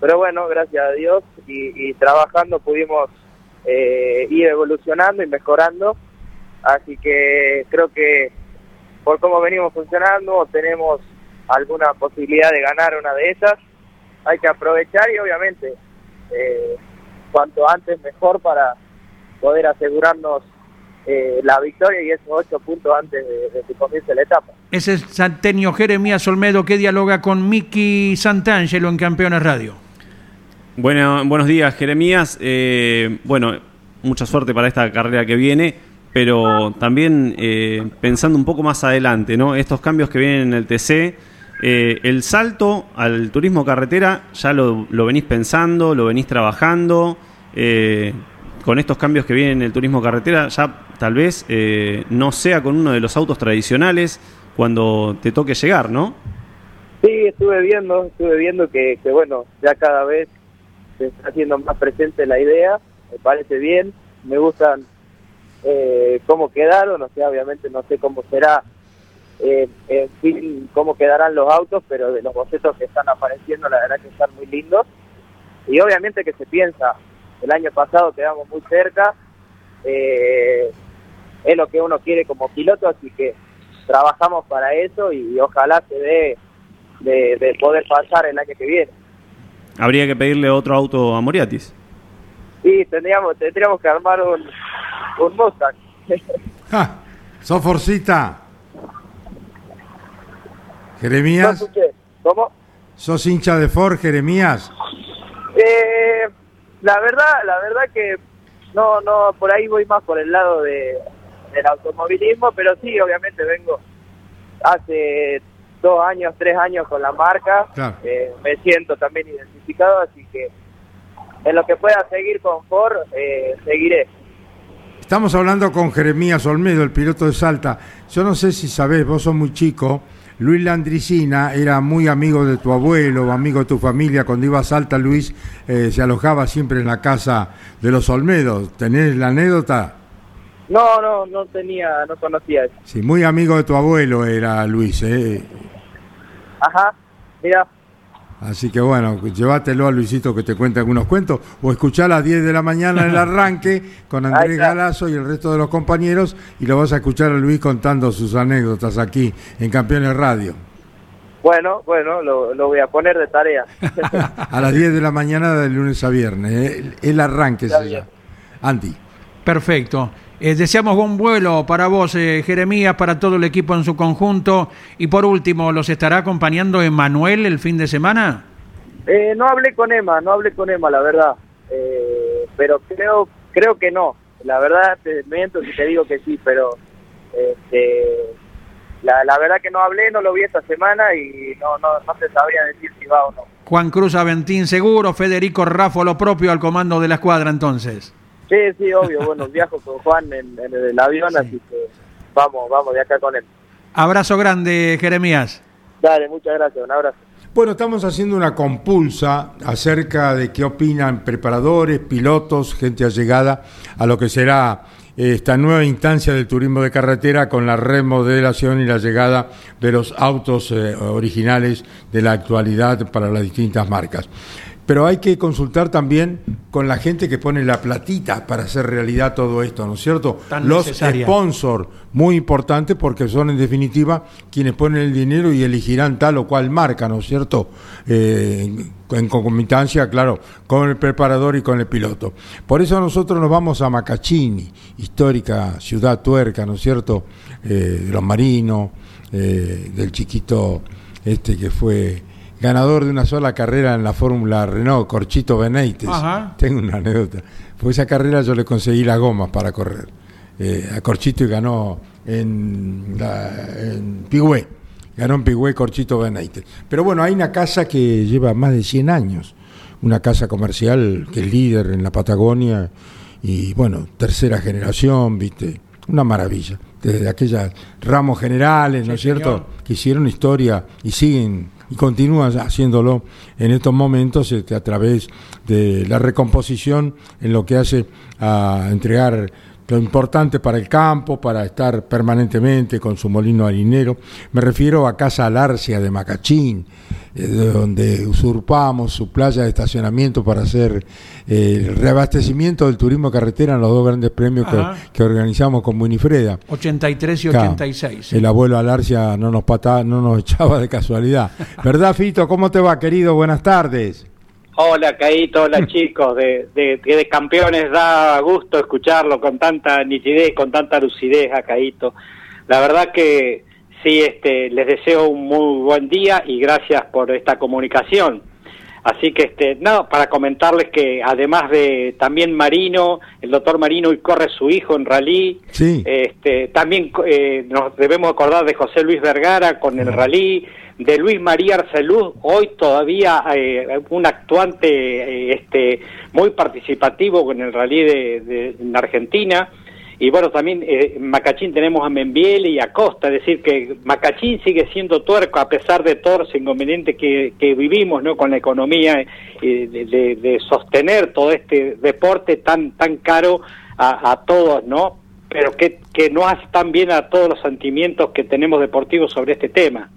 pero bueno, gracias a Dios y, trabajando pudimos eh, ir evolucionando y mejorando. Así que creo que por cómo venimos funcionando tenemos alguna posibilidad de ganar una de esas. Hay que aprovechar y obviamente eh, cuanto antes mejor para poder asegurarnos eh, la victoria y esos ocho puntos antes de, que comience la etapa. Ese es Santenio Jeremías Olmedo que dialoga con Miki Santangelo en Campeones Radio. Bueno, buenos días Jeremías. Eh, bueno, mucha suerte para esta carrera que viene pero también pensando un poco más adelante, ¿no? Estos cambios que vienen en el TC, eh, el salto al turismo carretera ya lo, venís pensando, lo venís trabajando. Eh, con estos cambios que vienen en el turismo carretera, ya tal vez eh, no sea con uno de los autos tradicionales cuando te toque llegar, ¿no? Sí, estuve viendo, estuve viendo que, bueno, ya cada vez se está haciendo más presente la idea, me parece bien, me gustan cómo quedaron, o sea, obviamente no sé cómo será eh, en fin cómo quedarán los autos, pero de los bocetos que están apareciendo la verdad que están muy lindos. Y obviamente que se piensa, el año pasado quedamos muy cerca, eh, es lo que uno quiere como piloto, así que trabajamos para eso y, ojalá se dé de, poder pasar el año que viene. Habría que pedirle otro auto a Moriatis. Sí, tendríamos, tendríamos que armar un, un Mustang. ah, Soforcita. Jeremías. ¿Cómo? ¿Sos hincha de Ford, Jeremías? Eh, la verdad, la verdad que no, no, por ahí voy más por el lado de, del automovilismo, pero sí, obviamente vengo hace dos años, tres años con la marca, eh, me siento también identificado, así que en lo que pueda seguir con Ford, eh, seguiré. Estamos hablando con Jeremías Olmedo, el piloto de Salta. Yo no sé si sabés, vos sos muy chico, Luis Landricina era muy amigo de tu abuelo, amigo de tu familia. Cuando iba a Salta, Luis eh, se alojaba siempre en la casa de los Olmedos. ¿Tenés la anécdota? No, no, no tenía, no conocía eso. Sí, muy amigo de tu abuelo era Luis, ¿eh? Ajá, mira. Así que bueno, llévatelo a Luisito que te cuente algunos cuentos o escuchá a las 10 de la mañana el arranque con Andrés Galazo y el resto de los compañeros y lo vas a escuchar a Luis contando sus anécdotas aquí en Campeones Radio. Bueno, bueno, lo, voy a poner de tarea. a las 10 de la mañana de lunes a viernes, ¿eh? el arranque se. Andy. Perfecto. Eh, deseamos buen vuelo para vos, eh, Jeremías, para todo el equipo en su conjunto. Y por último, ¿los estará acompañando Emanuel el fin de semana? Eh, no hablé con Emma, no hablé con Emma, la verdad. pero creo creo que no. La verdad, te miento si te digo que sí, pero este, la, la verdad que no hablé, no lo vi esta semana y no, no, no se sabría decir si va o no. Juan Cruz Aventín seguro, Federico Raffo lo propio al comando de la escuadra entonces. Sí, sí, obvio. Bueno, viajo con Juan en, el avión, así que vamos, vamos de acá con él. Abrazo grande, Jeremías. Dale, muchas gracias, un abrazo. Bueno, estamos haciendo una compulsa acerca de qué opinan preparadores, pilotos, gente allegada a lo que será esta nueva instancia del turismo de carretera con la remodelación y la llegada de los autos eh, originales de la actualidad para las distintas marcas pero hay que consultar también con la gente que pone la platita para hacer realidad todo esto, ¿no es cierto? Los sponsors, muy importante porque son en definitiva quienes ponen el dinero y elegirán tal o cual marca, ¿no es cierto? Eh, en concomitancia, claro, con el preparador y con el piloto. Por eso nosotros nos vamos a Macachini, histórica ciudad tuerca, ¿no es cierto? Eh, de los marinos, eh, del chiquito este que fue ganador de una sola carrera en la Fórmula Renault, Corchito Benítez. Ajá. Tengo una anécdota. Fue esa carrera yo le conseguí las gomas para correr eh, a Corchito y ganó en, la, en Pigüé. Ganó en Pigüé Corchito Benítez. Pero bueno, hay una casa que lleva más de 100 años. Una casa comercial que es líder en la Patagonia y bueno, tercera generación, viste, una maravilla. Desde aquellas ramos generales, ¿no es cierto? Que hicieron historia y siguen y continúan haciéndolo en estos momentos este, a través de la recomposición en lo que hace a entregar lo importante para el campo, para estar permanentemente con su molino harinero. Me refiero a Casa Alarcia de Macachín, eh, de donde usurpamos su playa de estacionamiento para hacer eh, el reabastecimiento del turismo carretera en los dos grandes premios que, organizamos con Winifreda. 83 y Claro, 86. El abuelo Alarcia no nos pata, no nos echaba de casualidad. ¿Verdad, Fito? ¿Cómo te va, querido? Buenas tardes. Hola, Caíto, hola chicos de, de, de campeones, da gusto escucharlo con tanta nitidez, con tanta lucidez a Caíto. La verdad que sí, este, les deseo un muy buen día y gracias por esta comunicación. Así que, este, no, para comentarles que además de también Marino, el doctor Marino y corre su hijo en rally, Sí. este, también eh, nos debemos acordar de José Luis Vergara con el rally, de Luis María Arceluz, hoy todavía eh, un actuante eh, este, muy participativo con el rally de, de- en Argentina. Y bueno, también eh, en Macachín tenemos a Membiel y a Costa, es decir, que Macachín sigue siendo tuerco a pesar de todos los inconvenientes que, que vivimos ¿no? con la economía, eh, de, de- sostener todo este deporte tan, tan caro a, a todos, ¿no? Pero que, que no hace tan bien a todos los sentimientos que tenemos deportivos sobre este tema.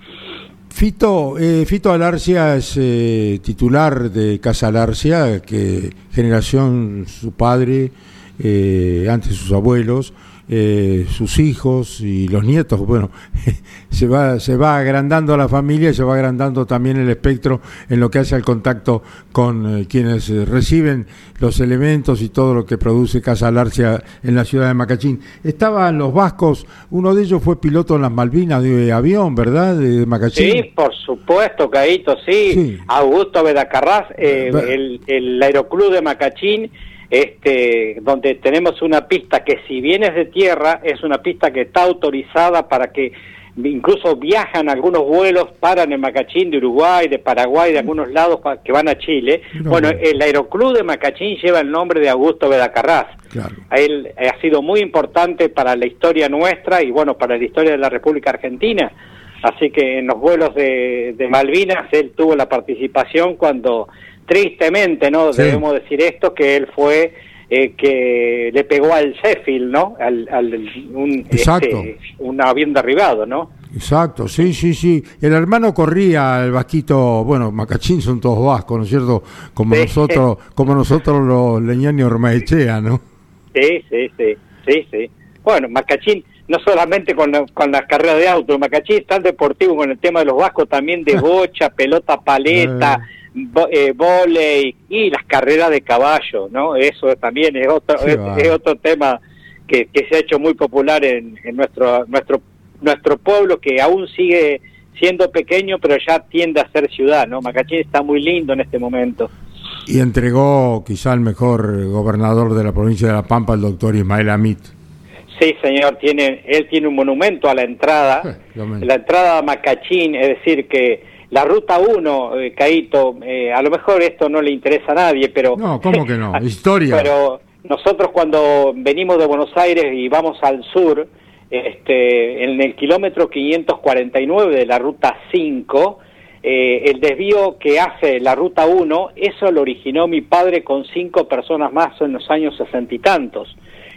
Fito, eh, Fito Alarcia es eh, titular de Casa Alarcia, que generación su padre, eh, antes sus abuelos, eh, sus hijos y los nietos, bueno, se va, se va agrandando la familia y se va agrandando también el espectro en lo que hace al contacto con eh, quienes eh, reciben los elementos y todo lo que produce Casa Alarcia en la ciudad de Macachín. Estaban los vascos, uno de ellos fue piloto en las Malvinas de avión, ¿verdad? De Macachín. Sí, por supuesto, Caíto, sí. Sí. Augusto Bedacarraz, eh, el, el aeroclub de Macachín, este, donde tenemos una pista que si bien es de tierra, es una pista que está autorizada para que incluso viajan algunos vuelos, paran en Macachín de Uruguay, de Paraguay, de algunos lados que van a Chile. Bueno, el aeroclub de Macachín lleva el nombre de Augusto Bedacarraz. Claro. Él ha sido muy importante para la historia nuestra y bueno, para la historia de la República Argentina. Así que en los vuelos de, de Malvinas él tuvo la participación cuando, tristemente, ¿no? Sí. Debemos decir esto, que él fue eh, que le pegó al Sheffield, ¿no? Al, al- un, Exacto. este, un avión derribado, ¿no? Exacto, sí, sí, sí. El hermano corría el vasquito, bueno, Macachín son todos vascos, ¿no es cierto? Como Sí. nosotros, como nosotros los leñanos Ormaechea, ¿no? Sí, sí, sí, sí, sí. Bueno, Macachín, no solamente con, la- con las carreras de auto, Macachín es tan deportivo con el tema de los vascos, también de bocha, pelota paleta, vo- eh, volei y las carreras de caballo, ¿no? Eso también es otro, es, otro tema que, que se ha hecho muy popular en, en nuestro, nuestro, nuestro pueblo, que aún sigue siendo pequeño, pero ya tiende a ser ciudad, ¿no? Macachín está muy lindo en este momento. Y entregó quizá el mejor gobernador de la provincia de La Pampa, el doctor Ismael Amit. Sí, señor, tiene, él tiene un monumento a la entrada, la entrada a Macachín, es decir, que la ruta 1, eh, Caíto, eh, a lo mejor esto no le interesa a nadie, pero... No, ¿cómo que no? Historia. Pero nosotros cuando venimos de Buenos Aires y vamos al sur, este, en el kilómetro 549 de la ruta 5, eh, el desvío que hace la ruta 1, eso lo originó mi padre con cinco personas más en los años sesenta y tantos,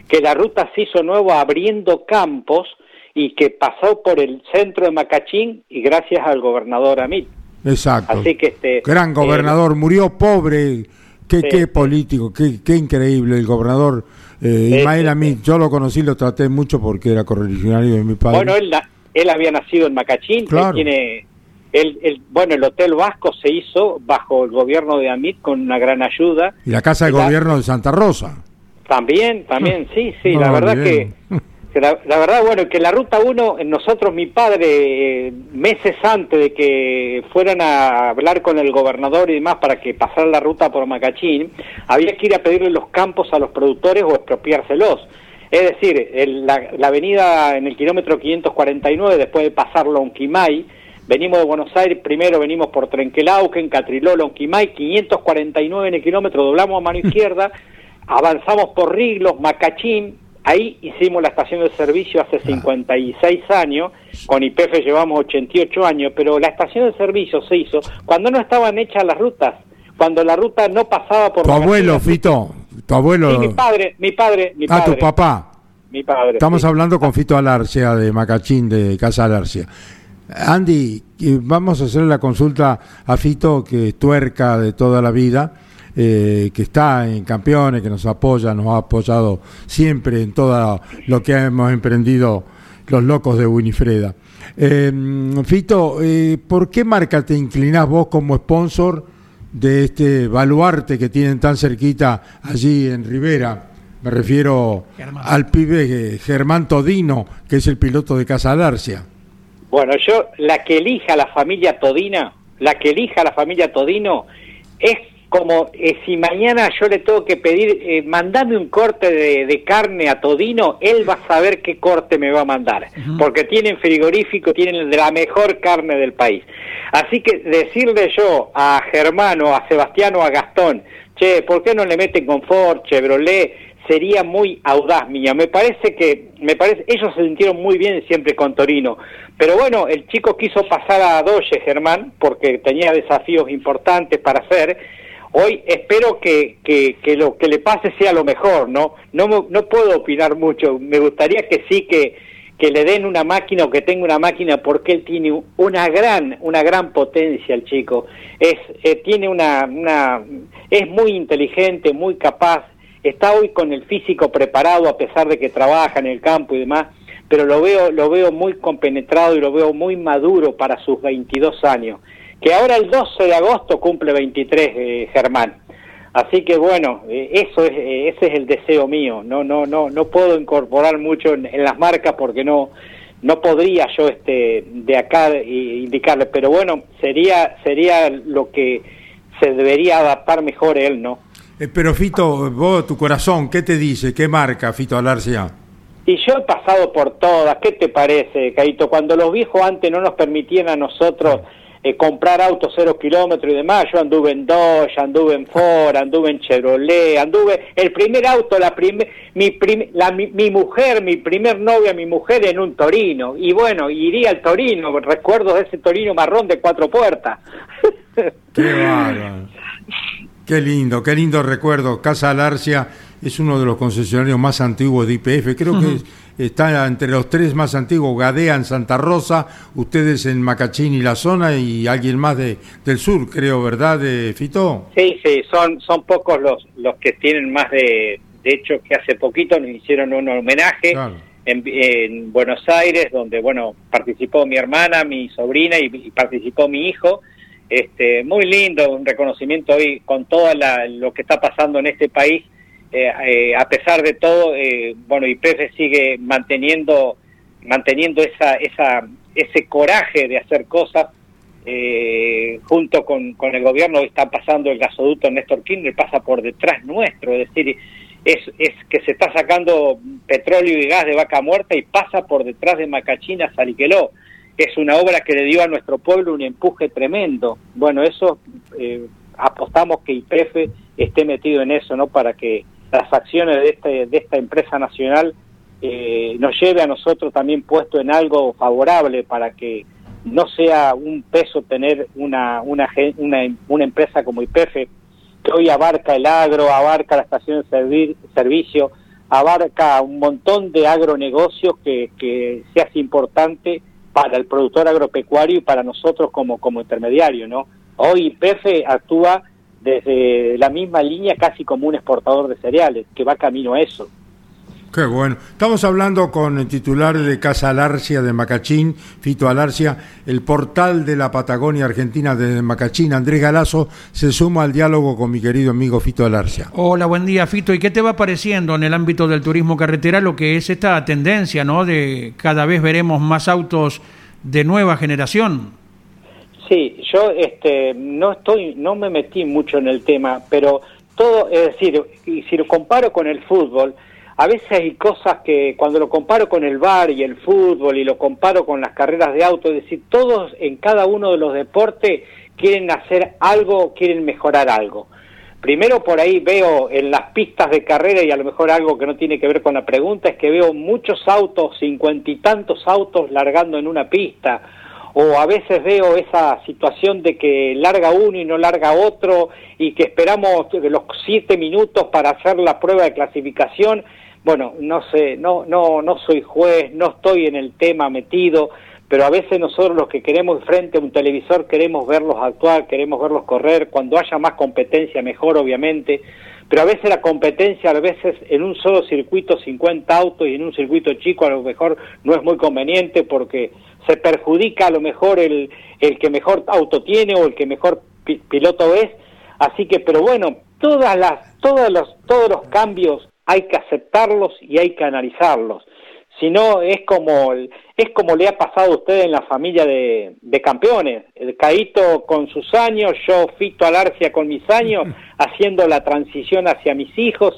que la ruta se hizo nuevo abriendo campos y que pasó por el centro de Macachín y gracias al gobernador Amit. Exacto. Así que este Gran eh, gobernador, murió pobre. Qué, Sí. qué político, qué, qué increíble el gobernador eh, Ismael Amit. Yo lo conocí, lo traté mucho porque era correligionario de mi padre. Bueno, él, él había nacido en Macachín, Claro. él tiene, él, él- bueno, el Hotel Vasco se hizo bajo el gobierno de Amit con una gran ayuda. y la casa de la- gobierno de Santa Rosa. También, también, sí, sí, No la verdad olvidé. que La, verdad, bueno, que la Ruta 1, nosotros, mi padre, eh, meses antes de que fueran a hablar con el gobernador y demás para que pasara la ruta por Macachín, había que ir a pedirle los campos a los productores o expropiárselos. Es decir, la, avenida en el kilómetro 549, después de pasar Lonquimay, venimos de Buenos Aires, primero venimos por Trenquelauquen, Catriló, Lonquimay, 549 en el kilómetro, doblamos a mano izquierda, avanzamos por Riglos, Macachín, Ahí hicimos la estación de servicio hace 56 años, con IPF llevamos 88 años, pero la estación de servicio se hizo cuando no estaban hechas las rutas, cuando la ruta no pasaba por... Tu abuelo, Fito, tu abuelo... mi padre, mi padre, mi padre. Ah, tu papá. Mi padre. Estamos hablando con Fito Alarcia de Macachín, de Casa Alarcia. Andy, vamos a hacer la consulta a Fito, que es tuerca de toda la vida eh, que está en Campeones, que nos apoya, nos ha apoyado siempre en todo lo que hemos emprendido los locos de Winifreda. Eh, Fito, eh, ¿por qué marca te inclinás vos como sponsor de este baluarte que tienen tan cerquita allí en Rivera? Me refiero al pibe Germán Todino, que es el piloto de Casa Darcia. Bueno, yo, la que elija la familia Todina, la que elija la familia Todino, es como eh, si mañana yo le tengo que pedir, eh, mandame un corte de, carne a Todino, él va a saber qué corte me va a mandar, porque tienen frigorífico, tienen la mejor carne del país. Así que decirle yo a Germano, a Sebastián o a Gastón, che, ¿por qué no le meten confort, Chevrolet? Sería muy audaz mía. Me parece que, me parece, ellos se sintieron muy bien siempre con Torino. Pero bueno, el chico quiso pasar a Doye, Germán, porque tenía desafíos importantes para hacer Hoy espero que, que, lo que le pase sea lo mejor, ¿no? No, no puedo opinar mucho, me gustaría que sí que, que le den una máquina o que tenga una máquina porque él tiene una gran una gran potencia el chico. Es eh, tiene una, una es muy inteligente muy capaz. Está hoy con el físico preparado a pesar de que trabaja en el campo y demás pero lo veo lo veo muy compenetrado y lo veo muy maduro para sus 22 años que ahora el 12 de agosto cumple 23 eh, Germán. Así que bueno, eh, eso es, eh, ese es el deseo mío. No, no, no, no puedo incorporar mucho en, las marcas porque no, no podría yo este de acá indicarle. Pero bueno, sería, sería lo que se debería adaptar mejor él, ¿no? pero Fito, vos, tu corazón, ¿qué te dice? ¿Qué marca Fito Alarcia? Y yo he pasado por todas. ¿Qué te parece, Caito? Cuando los viejos antes no nos permitían a nosotros eh, comprar autos cero kilómetros y demás. Yo anduve en Dodge, anduve en Ford, anduve en Chevrolet, anduve el primer auto, la primer, mi, la, mi, mujer, mi primer novia, mi mujer en un Torino. Y bueno, iría al Torino, recuerdo de ese Torino marrón de cuatro puertas. Qué bárbaro. Qué lindo, qué lindo recuerdo. Casa Alarcia es uno de los concesionarios más antiguos de IPF. Creo que está entre los tres más antiguos, Gadea en Santa Rosa, ustedes en Macachín y la zona y alguien más de, del sur, creo, ¿verdad, de Fito? Sí, sí, son, son pocos los, los que tienen más de... De hecho, que hace poquito nos hicieron un homenaje en, en, Buenos Aires, donde, bueno, participó mi hermana, mi sobrina y, participó mi hijo. Este, muy lindo, un reconocimiento hoy con todo lo que está pasando en este país eh, eh, a pesar de todo, eh, bueno, YPF sigue manteniendo, manteniendo esa, esa, ese coraje de hacer cosas junto con, con, el gobierno. Está pasando el gasoducto Néstor Kirchner, pasa por detrás nuestro, es decir, es, es que se está sacando petróleo y gas de vaca muerta y pasa por detrás de Macachina Saliqueló. Es una obra que le dio a nuestro pueblo un empuje tremendo. Bueno, eso apostamos que YPF esté metido en eso, ¿no? Para que las acciones de, este, de esta empresa nacional eh, nos lleve a nosotros también puesto en algo favorable para que no sea un peso tener una, una, una, empresa como IPF, que hoy abarca el agro, abarca la estación de servicio, abarca un montón de agronegocios que, que se hace importante para el productor agropecuario y para nosotros como, como intermediario, ¿no? Hoy IPF actúa desde la misma línea casi como un exportador de cereales, que va camino a eso. Qué bueno. Estamos hablando con el titular de Casa Alarcia de Macachín, Fito Alarcia, el portal de la Patagonia Argentina de Macachín. Andrés Galazo se suma al diálogo con mi querido amigo Fito Alarcia. Hola, buen día, Fito. ¿Y qué te va pareciendo en el ámbito del turismo carretera lo que es esta tendencia, ¿no? De cada vez veremos más autos de nueva generación. Sí, yo este, no estoy, no me metí mucho en el tema, pero todo, es decir, si lo comparo con el fútbol, a veces hay cosas que cuando lo comparo con el bar y el fútbol y lo comparo con las carreras de auto, es decir, todos en cada uno de los deportes quieren hacer algo, quieren mejorar algo. Primero por ahí veo en las pistas de carrera, y a lo mejor algo que no tiene que ver con la pregunta, es que veo muchos autos, cincuenta y tantos autos largando en una pista, o a veces veo esa situación de que larga uno y no larga otro, y que esperamos los siete minutos para hacer la prueba de clasificación, bueno, no sé, no, no, no soy juez, no estoy en el tema metido, pero a veces nosotros los que queremos frente a un televisor queremos verlos actuar, queremos verlos correr, cuando haya más competencia mejor obviamente, pero a veces la competencia, a veces en un solo circuito 50 autos y en un circuito chico a lo mejor no es muy conveniente porque se perjudica a lo mejor el, el que mejor auto tiene o el que mejor piloto es, así que, pero bueno, todas las, todos los, todos los cambios hay que aceptarlos y hay que analizarlos. Si no, es como, es como le ha pasado a usted en la familia de, de campeones. El Caíto con sus años, yo Fito Alarcia con mis años, haciendo la transición hacia mis hijos.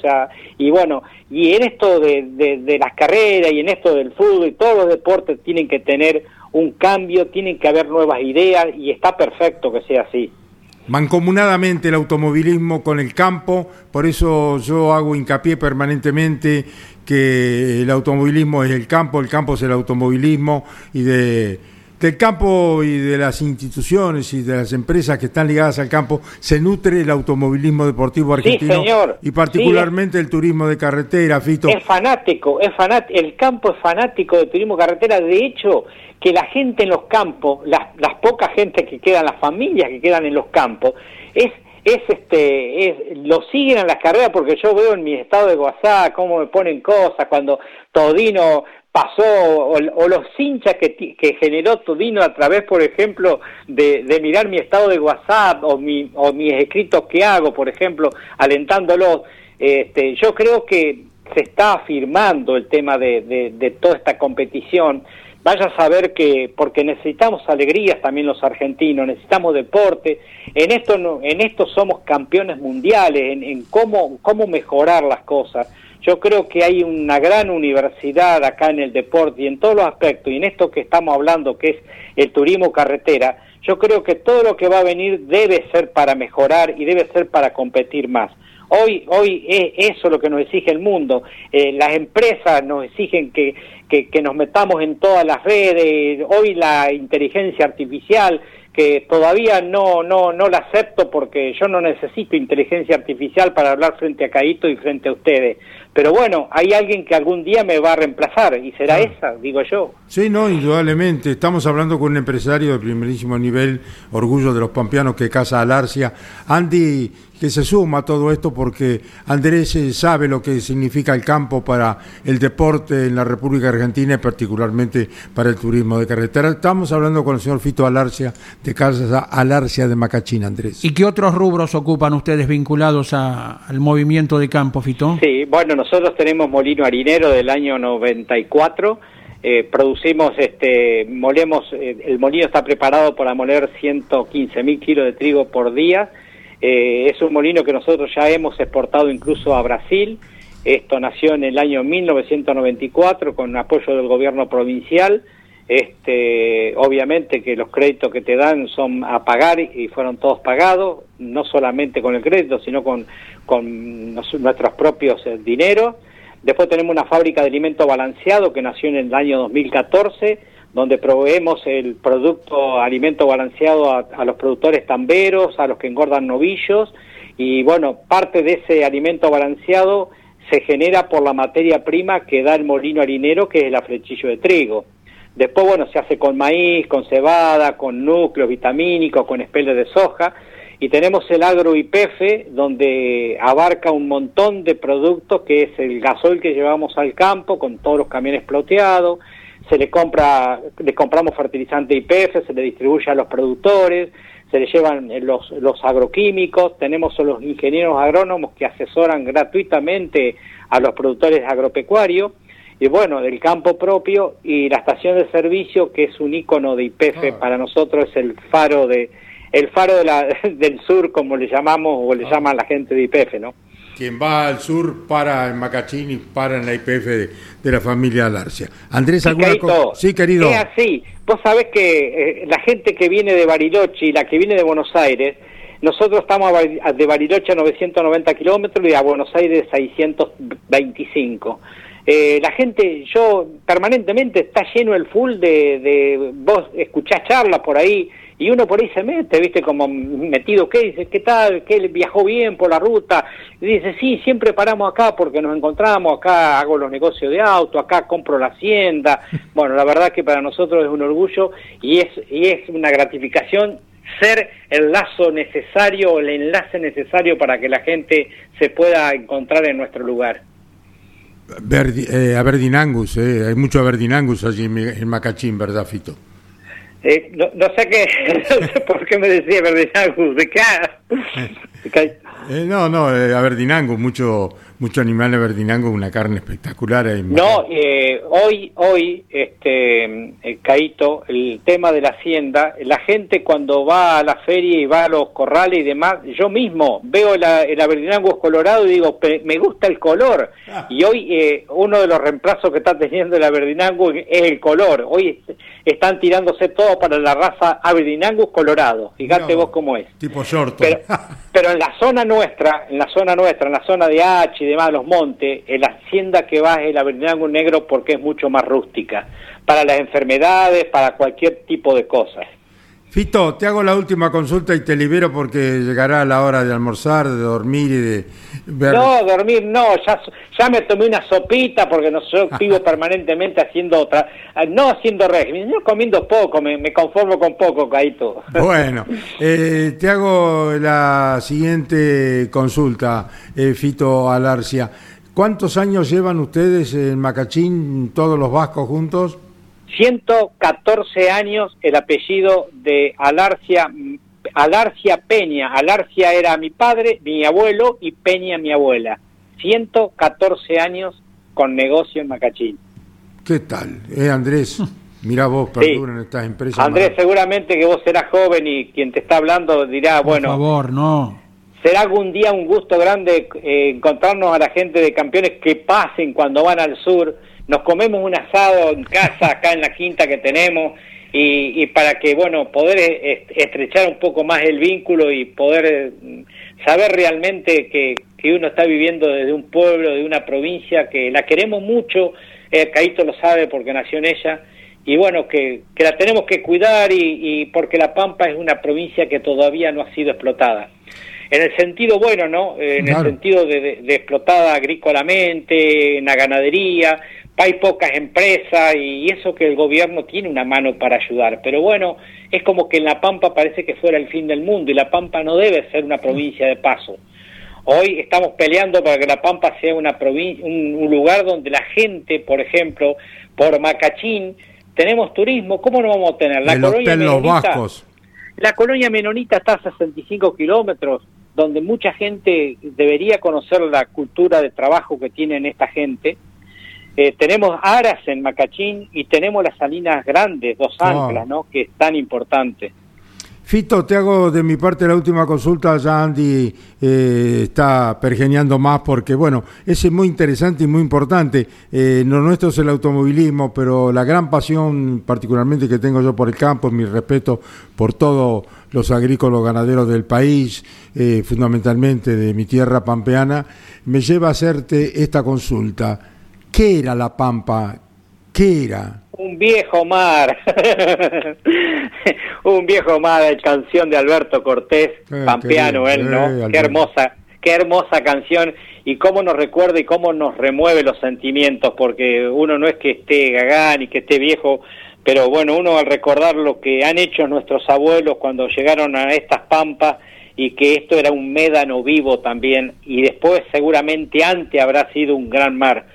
y bueno, y en esto de, de, de las carreras y en esto del fútbol y todos los deportes tienen que tener un cambio, tienen que haber nuevas ideas y está perfecto que sea así mancomunadamente el automovilismo con el campo, por eso yo hago hincapié permanentemente que el automovilismo es el campo, el campo es el automovilismo y de del campo y de las instituciones y de las empresas que están ligadas al campo se nutre el automovilismo deportivo argentino y particularmente el turismo de carretera, Fito. Es fanático, es fanático, el campo es fanático del turismo carretera, de hecho que la gente en los campos, las, las poca gente que quedan, las familias que quedan en los campos, es es este es, lo siguen en las carreras porque yo veo en mi estado de WhatsApp cómo me ponen cosas cuando Todino pasó, o, los hinchas que, que generó Todino a través, por ejemplo, de, de, mirar mi estado de WhatsApp o, mi, o mis escritos que hago, por ejemplo, alentándolos, este, yo creo que se está afirmando el tema de, de, de toda esta competición. Vaya a saber que, porque necesitamos alegrías también los argentinos, necesitamos deporte, en esto, en esto somos campeones mundiales, en, en cómo, cómo mejorar las cosas yo creo que hay una gran universidad acá en el deporte y en todos los aspectos, y en esto que estamos hablando, que es el turismo carretera, yo creo que todo lo que va a venir debe ser para mejorar y debe ser para competir más. Hoy, hoy es eso lo que nos exige el mundo. Eh, las empresas nos exigen que, que, nos metamos en todas las redes. Hoy la inteligencia artificial que todavía no, no, no la acepto porque yo no necesito inteligencia artificial para hablar frente a Caíto y frente a ustedes. Pero bueno, hay alguien que algún día me va a reemplazar y será esa, digo yo. Sí, no, indudablemente. Estamos hablando con un empresario de primerísimo nivel, orgullo de los pampeanos que casa Alarcia. Andy que se suma a todo esto porque Andrés eh, sabe lo que significa el campo para el deporte en la República Argentina y particularmente para el turismo de carretera. Estamos hablando con el señor Fito Alarcia de Casa Alarcia de Macachín, Andrés. ¿Y qué otros rubros ocupan ustedes vinculados al movimiento de campo, Fito? Sí, bueno, nosotros tenemos molino harinero del año 94. Eh, producimos, este, molemos, eh, el molino está preparado para moler 115 mil kilos de trigo por día eh, es un molino que nosotros ya hemos exportado incluso a Brasil. Esto nació en el año 1994 con apoyo del gobierno provincial. Este, obviamente que los créditos que te dan son a pagar y fueron todos pagados, no solamente con el crédito, sino con, con nuestros propios eh, dineros. Después tenemos una fábrica de alimento balanceado que nació en el año 2014 donde proveemos el producto alimento balanceado a, los productores tamberos, a los que engordan novillos, y bueno, parte de ese alimento balanceado se genera por la materia prima que da el molino harinero, que es el aflechillo de trigo. Después, bueno, se hace con maíz, con cebada, con núcleos vitamínicos, con espeles de soja, y tenemos el agro IPF, donde abarca un montón de productos, que es el gasoil que llevamos al campo con todos los camiones ploteados, se le compra, le compramos fertilizante IPF, se le distribuye a los productores, se le llevan los, los agroquímicos, tenemos los ingenieros agrónomos que asesoran gratuitamente a los productores agropecuarios, y bueno, del campo propio y la estación de servicio que es un icono de IPF Ah. para nosotros es el faro de el faro de la, del sur como le llamamos o le Ah. llaman la gente de IPF, ¿no? Quien va al sur para en Macachín y para en la IPF de, de la familia Alarcia. Andrés, ¿alguna cosa? Sí, querido. Es así. Vos sabés que eh, la gente que viene de Bariloche y la que viene de Buenos Aires, nosotros estamos a- de Bariloche a 990 kilómetros y a Buenos Aires 625. Eh, la gente, yo permanentemente está lleno el full de, de vos escuchás charlas por ahí y uno por ahí se mete, viste, como metido, ¿qué dice? ¿Qué tal? ¿Qué viajó bien por la ruta? Y dice, sí, siempre paramos acá porque nos encontramos, acá hago los negocios de auto, acá compro la hacienda. Bueno, la verdad que para nosotros es un orgullo y es, y es una gratificación ser el lazo necesario, el enlace necesario para que la gente se pueda encontrar en nuestro lugar. Verdi- eh, Aberdinangus, eh, hay mucho Aberdinangus allí en, Mi- en Macachín, ¿verdad, Fito? Eh, no, no sé qué, por qué me decía Verdenagus, de qué. Eh, no, no, eh, Aberdinangus, mucho, mucho animal Aberdinangus, una carne espectacular. ahí No, eh, hoy, hoy, este, eh, Caito, el tema de la hacienda, la gente cuando va a la feria y va a los corrales y demás, yo mismo veo la, el Aberdinangus colorado y digo, "Pe- me gusta el color. Y hoy eh, uno de los reemplazos que está teniendo el Aberdinangus es el color. Hoy est- están tirándose todo para la raza Aberdinangus colorado. Fíjate No, vos cómo es. Tipo short. Pero, pero en la zona nuestra, en la zona nuestra, en la zona de H y demás, los montes, en la hacienda que va es el Aberdeenangus negro porque es mucho más rústica, para las enfermedades, para cualquier tipo de cosas. Fito, te hago la última consulta y te libero porque llegará la hora de almorzar, de dormir y de ver. No, dormir no, ya, ya me tomé una sopita porque no yo vivo permanentemente haciendo otra, no haciendo régimen, yo comiendo poco, me, me conformo con poco, Caito. Bueno, eh, te hago la siguiente consulta, eh, Fito Alarcia. ¿Cuántos años llevan ustedes en Macachín, todos los vascos juntos? 114 años el apellido de Alarcia, Alarcia Peña. Alarcia era mi padre, mi abuelo y Peña mi abuela. 114 años con negocio en Macachín. ¿Qué tal? Eh, Andrés, mira vos, perduran estas empresas. Andrés, seguramente que vos serás joven y quien te está hablando dirá, Por bueno, favor, no. será algún día un gusto grande eh, encontrarnos a la gente de campeones que pasen cuando van al sur. Nos comemos un asado en casa, acá en la quinta que tenemos, y, y para que, bueno, poder eh, estrechar un poco más el vínculo y poder eh, saber realmente que, que uno está viviendo desde un pueblo, de una provincia, que la queremos mucho, eh, Caíto lo sabe porque nació en ella, y bueno, que, que la tenemos que cuidar y, y porque La Pampa es una provincia que todavía no ha sido explotada. En el sentido bueno, ¿no? En Claro. el sentido de, de- de explotada agrícolamente, en la ganadería, hay pocas empresas y eso que el gobierno tiene una mano para ayudar. Pero bueno, es como que en La Pampa parece que fuera el fin del mundo y La Pampa no debe ser una provincia de paso. Hoy estamos peleando para que La Pampa sea una provin- un, un lugar donde la gente, por ejemplo, por Macachín, tenemos turismo, ¿cómo no vamos a tener? La El colonia Hotel Los Vascos. la colonia menonita está a 65 kilómetros, donde mucha gente debería conocer la cultura de trabajo que tienen esta gente. Eh, tenemos aras en Macachín y tenemos las salinas grandes, dos Ah. anclas, ¿no? Que es tan importante. Fito, te hago de mi parte la última consulta. Ya Andy eh, está pergeñando más porque, bueno, ese es muy interesante y muy importante. Eh, lo nuestro es el automovilismo, pero la gran pasión, particularmente que tengo yo por el campo, mi respeto por todos los agrícolas ganaderos del país, eh, fundamentalmente de mi tierra pampeana, me lleva a hacerte esta consulta. ¿Qué era la Pampa? ¿Qué era? Un viejo mar, un viejo mar canción de Alberto Cortés, Eh, pampeano él, eh, ¿no? Alberto. Qué hermosa, qué hermosa canción y cómo nos recuerda y cómo nos remueve los sentimientos, porque uno no es que esté gagán y que esté viejo, pero bueno, uno al recordar lo que han hecho nuestros abuelos cuando llegaron a estas pampas y que esto era un médano vivo también y después seguramente antes habrá sido un gran mar.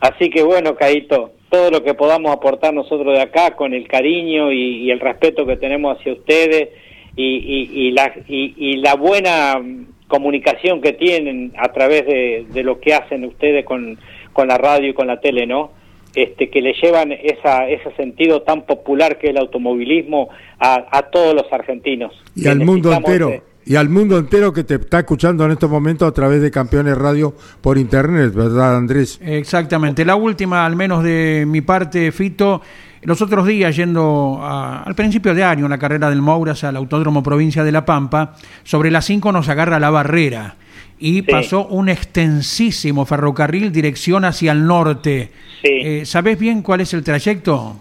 Así que bueno, Caito, todo lo que podamos aportar nosotros de acá con el cariño y, el respeto que tenemos hacia ustedes y, la, y, la buena comunicación que tienen a través de, lo que hacen ustedes con, con la radio y con la tele, ¿no? Este, que le llevan esa, ese sentido tan popular que es el automovilismo a, a todos los argentinos. Y al mundo entero y al mundo entero que te está escuchando en estos momentos a través de Campeones Radio por internet, ¿verdad, Andrés? Exactamente. La última, al menos de mi parte, Fito. Los otros días, yendo al principio de año en la carrera del Mouras al Autódromo Provincia de La Pampa, sobre las 5 nos agarra la barrera y pasó un extensísimo ferrocarril dirección hacia el norte. Eh, ¿Sabés bien cuál es el trayecto?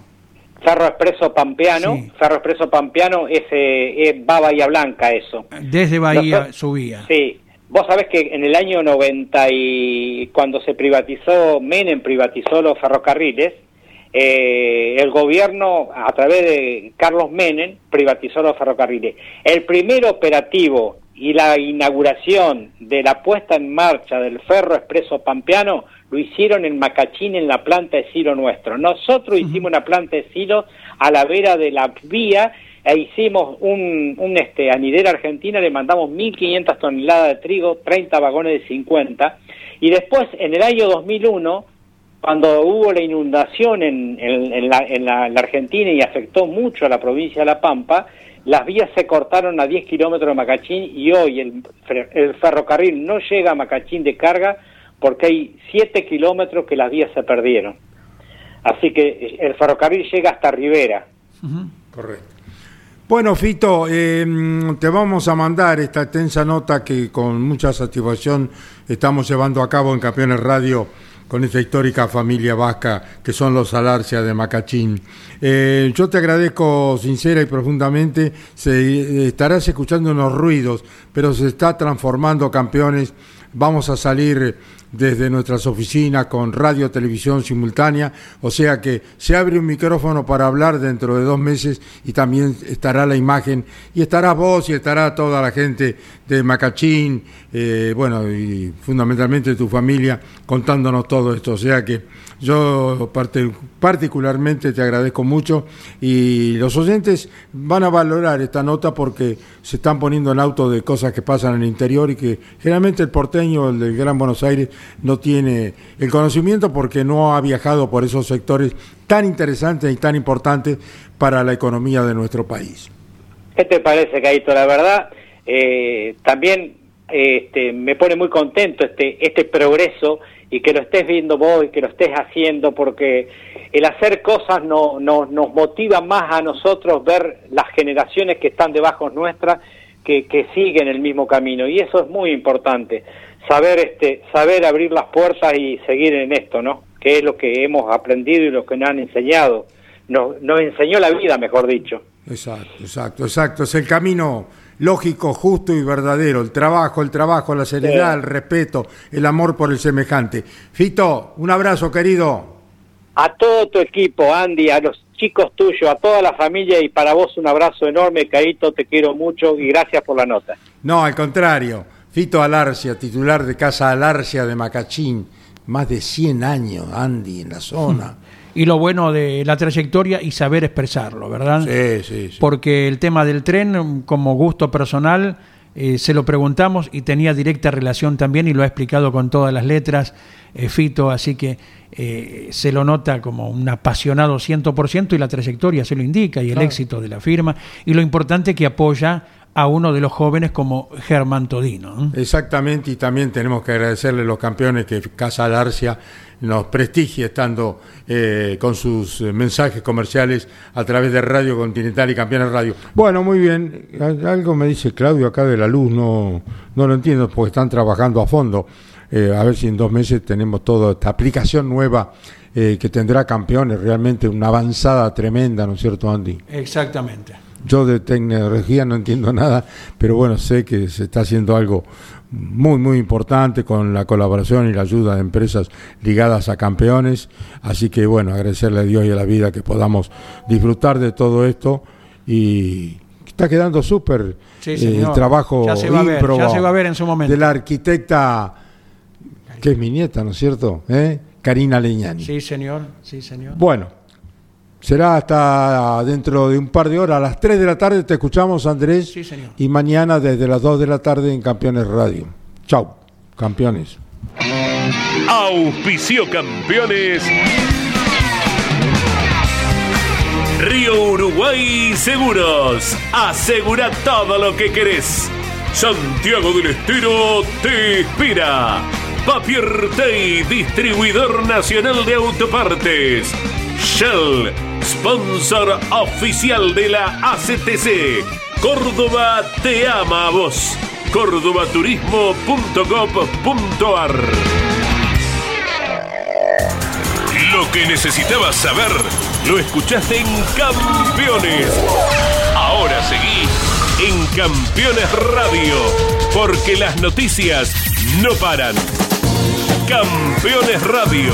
Ferro Expreso Pampeano, Ferro Expreso Pampeano es, eh, es, va Bahía Blanca eso. Desde Bahía subía. Sí, vos sabés que en el año 90 y cuando se privatizó, Menem privatizó los ferrocarriles, eh, el gobierno a través de Carlos Menem privatizó los ferrocarriles. El primer operativo y la inauguración de la puesta en marcha del Ferro Expreso Pampeano lo hicieron en Macachín en la planta de silo nuestro. Nosotros hicimos una planta de silo a la vera de la vía e hicimos un, un este, anidera argentina, le mandamos 1.500 toneladas de trigo, 30 vagones de 50, y después en el año 2001, cuando hubo la inundación en, en, la, en la, Argentina y afectó mucho a la provincia de La Pampa, las vías se cortaron a 10 kilómetros de Macachín y hoy el, el ferrocarril no llega a Macachín de carga porque hay 7 kilómetros que las vías se perdieron. Así que el ferrocarril llega hasta Rivera. Correcto. Bueno, Fito, em, te vamos a mandar esta extensa nota que con mucha satisfacción estamos llevando a cabo en Campeones Radio con esta histórica familia vasca que son los Alarcia de Macachín. Eh, yo te agradezco sincera y profundamente, se, estarás escuchando unos ruidos, pero se está transformando campeones, vamos a salir desde nuestras oficinas con radio, televisión simultánea, o sea que se abre un micrófono para hablar dentro de dos meses y también estará la imagen y estará vos y estará toda la gente de Macachín, eh, bueno, y fundamentalmente tu familia contándonos todo esto, o sea que yo particularmente te agradezco mucho y los oyentes van a valorar esta nota porque se están poniendo en auto de cosas que pasan en el interior y que generalmente el porteño, el del Gran Buenos Aires, no tiene el conocimiento porque no ha viajado por esos sectores tan interesantes y tan importantes para la economía de nuestro país. ¿Qué te parece, Caito? La verdad, eh, también este, me pone muy contento este, este progreso y que lo estés viendo vos y que lo estés haciendo porque el hacer cosas no, nos motiva más a nosotros ver las generaciones que están debajo nuestras que, que siguen el mismo camino. Y eso es muy importante saber este saber abrir las puertas y seguir en esto no que es lo que hemos aprendido y lo que nos han enseñado. Nos, nos enseñó la vida mejor dicho. Exacto exacto exacto. Es el camino lógico, justo y verdadero. El trabajo, el trabajo, la seriedad, el respeto, el amor por el semejante. Fito, un abrazo, querido. A todo tu equipo, Andy, a los chicos tuyos, a toda la familia y para vos un abrazo enorme, Caíto, te quiero mucho y gracias por la nota. No, al contrario. Fito Alarcia, titular de Casa Alarcia de Macachín, más de 100 años, Andy, en la zona. Y lo bueno de la trayectoria y saber expresarlo, ¿verdad? Sí, sí, sí. Porque el tema del tren, como gusto personal, eh, se lo preguntamos y tenía directa relación también y lo ha explicado con todas las letras eh, Fito, así que eh, se lo nota como un apasionado 100% y la trayectoria se lo indica y el éxito de la firma y lo importante que apoya a uno de los jóvenes como Germán Todino. Exactamente, y también tenemos que agradecerle a los campeones que Casa Larcia nos prestigia estando eh, con sus mensajes comerciales a través de Radio Continental y Campeones Radio. Bueno, muy bien, algo me dice Claudio acá de la luz, no, no lo entiendo porque están trabajando a fondo. Eh, a ver si en dos meses tenemos toda esta aplicación nueva eh, que tendrá campeones, realmente una avanzada tremenda, ¿no es cierto, Andy? Exactamente. Yo de tecnología no entiendo nada, pero bueno, sé que se está haciendo algo muy, muy importante con la colaboración y la ayuda de empresas ligadas a campeones. Así que bueno, agradecerle a Dios y a la vida que podamos disfrutar de todo esto y Está quedando súper Sí, eh, el trabajo Ya se va a ver, ímprobo ya se va a ver en su momento. de la arquitecta, que es mi nieta, ¿no es cierto? ¿Eh? Karina Leñani. Sí, señor, sí, señor. Bueno, será hasta dentro de un par de horas, a las 3 de la tarde te escuchamos, Andrés. Sí, señor. Y mañana desde las 2 de la tarde en Campeones Radio. Chau, campeones. Auspicio campeones. Río Uruguay Seguros. Asegura todo lo que querés. Santiago del Estero te inspira. Papier Tay, distribuidor nacional de autopartes. Shell, sponsor oficial de la ACTC. Córdoba te ama a vos. cordobaturismo.gov.ar Lo que necesitabas saber lo escuchaste en Campeones. Ahora seguí en Campeones Radio, porque las noticias no paran. Campeones Radio,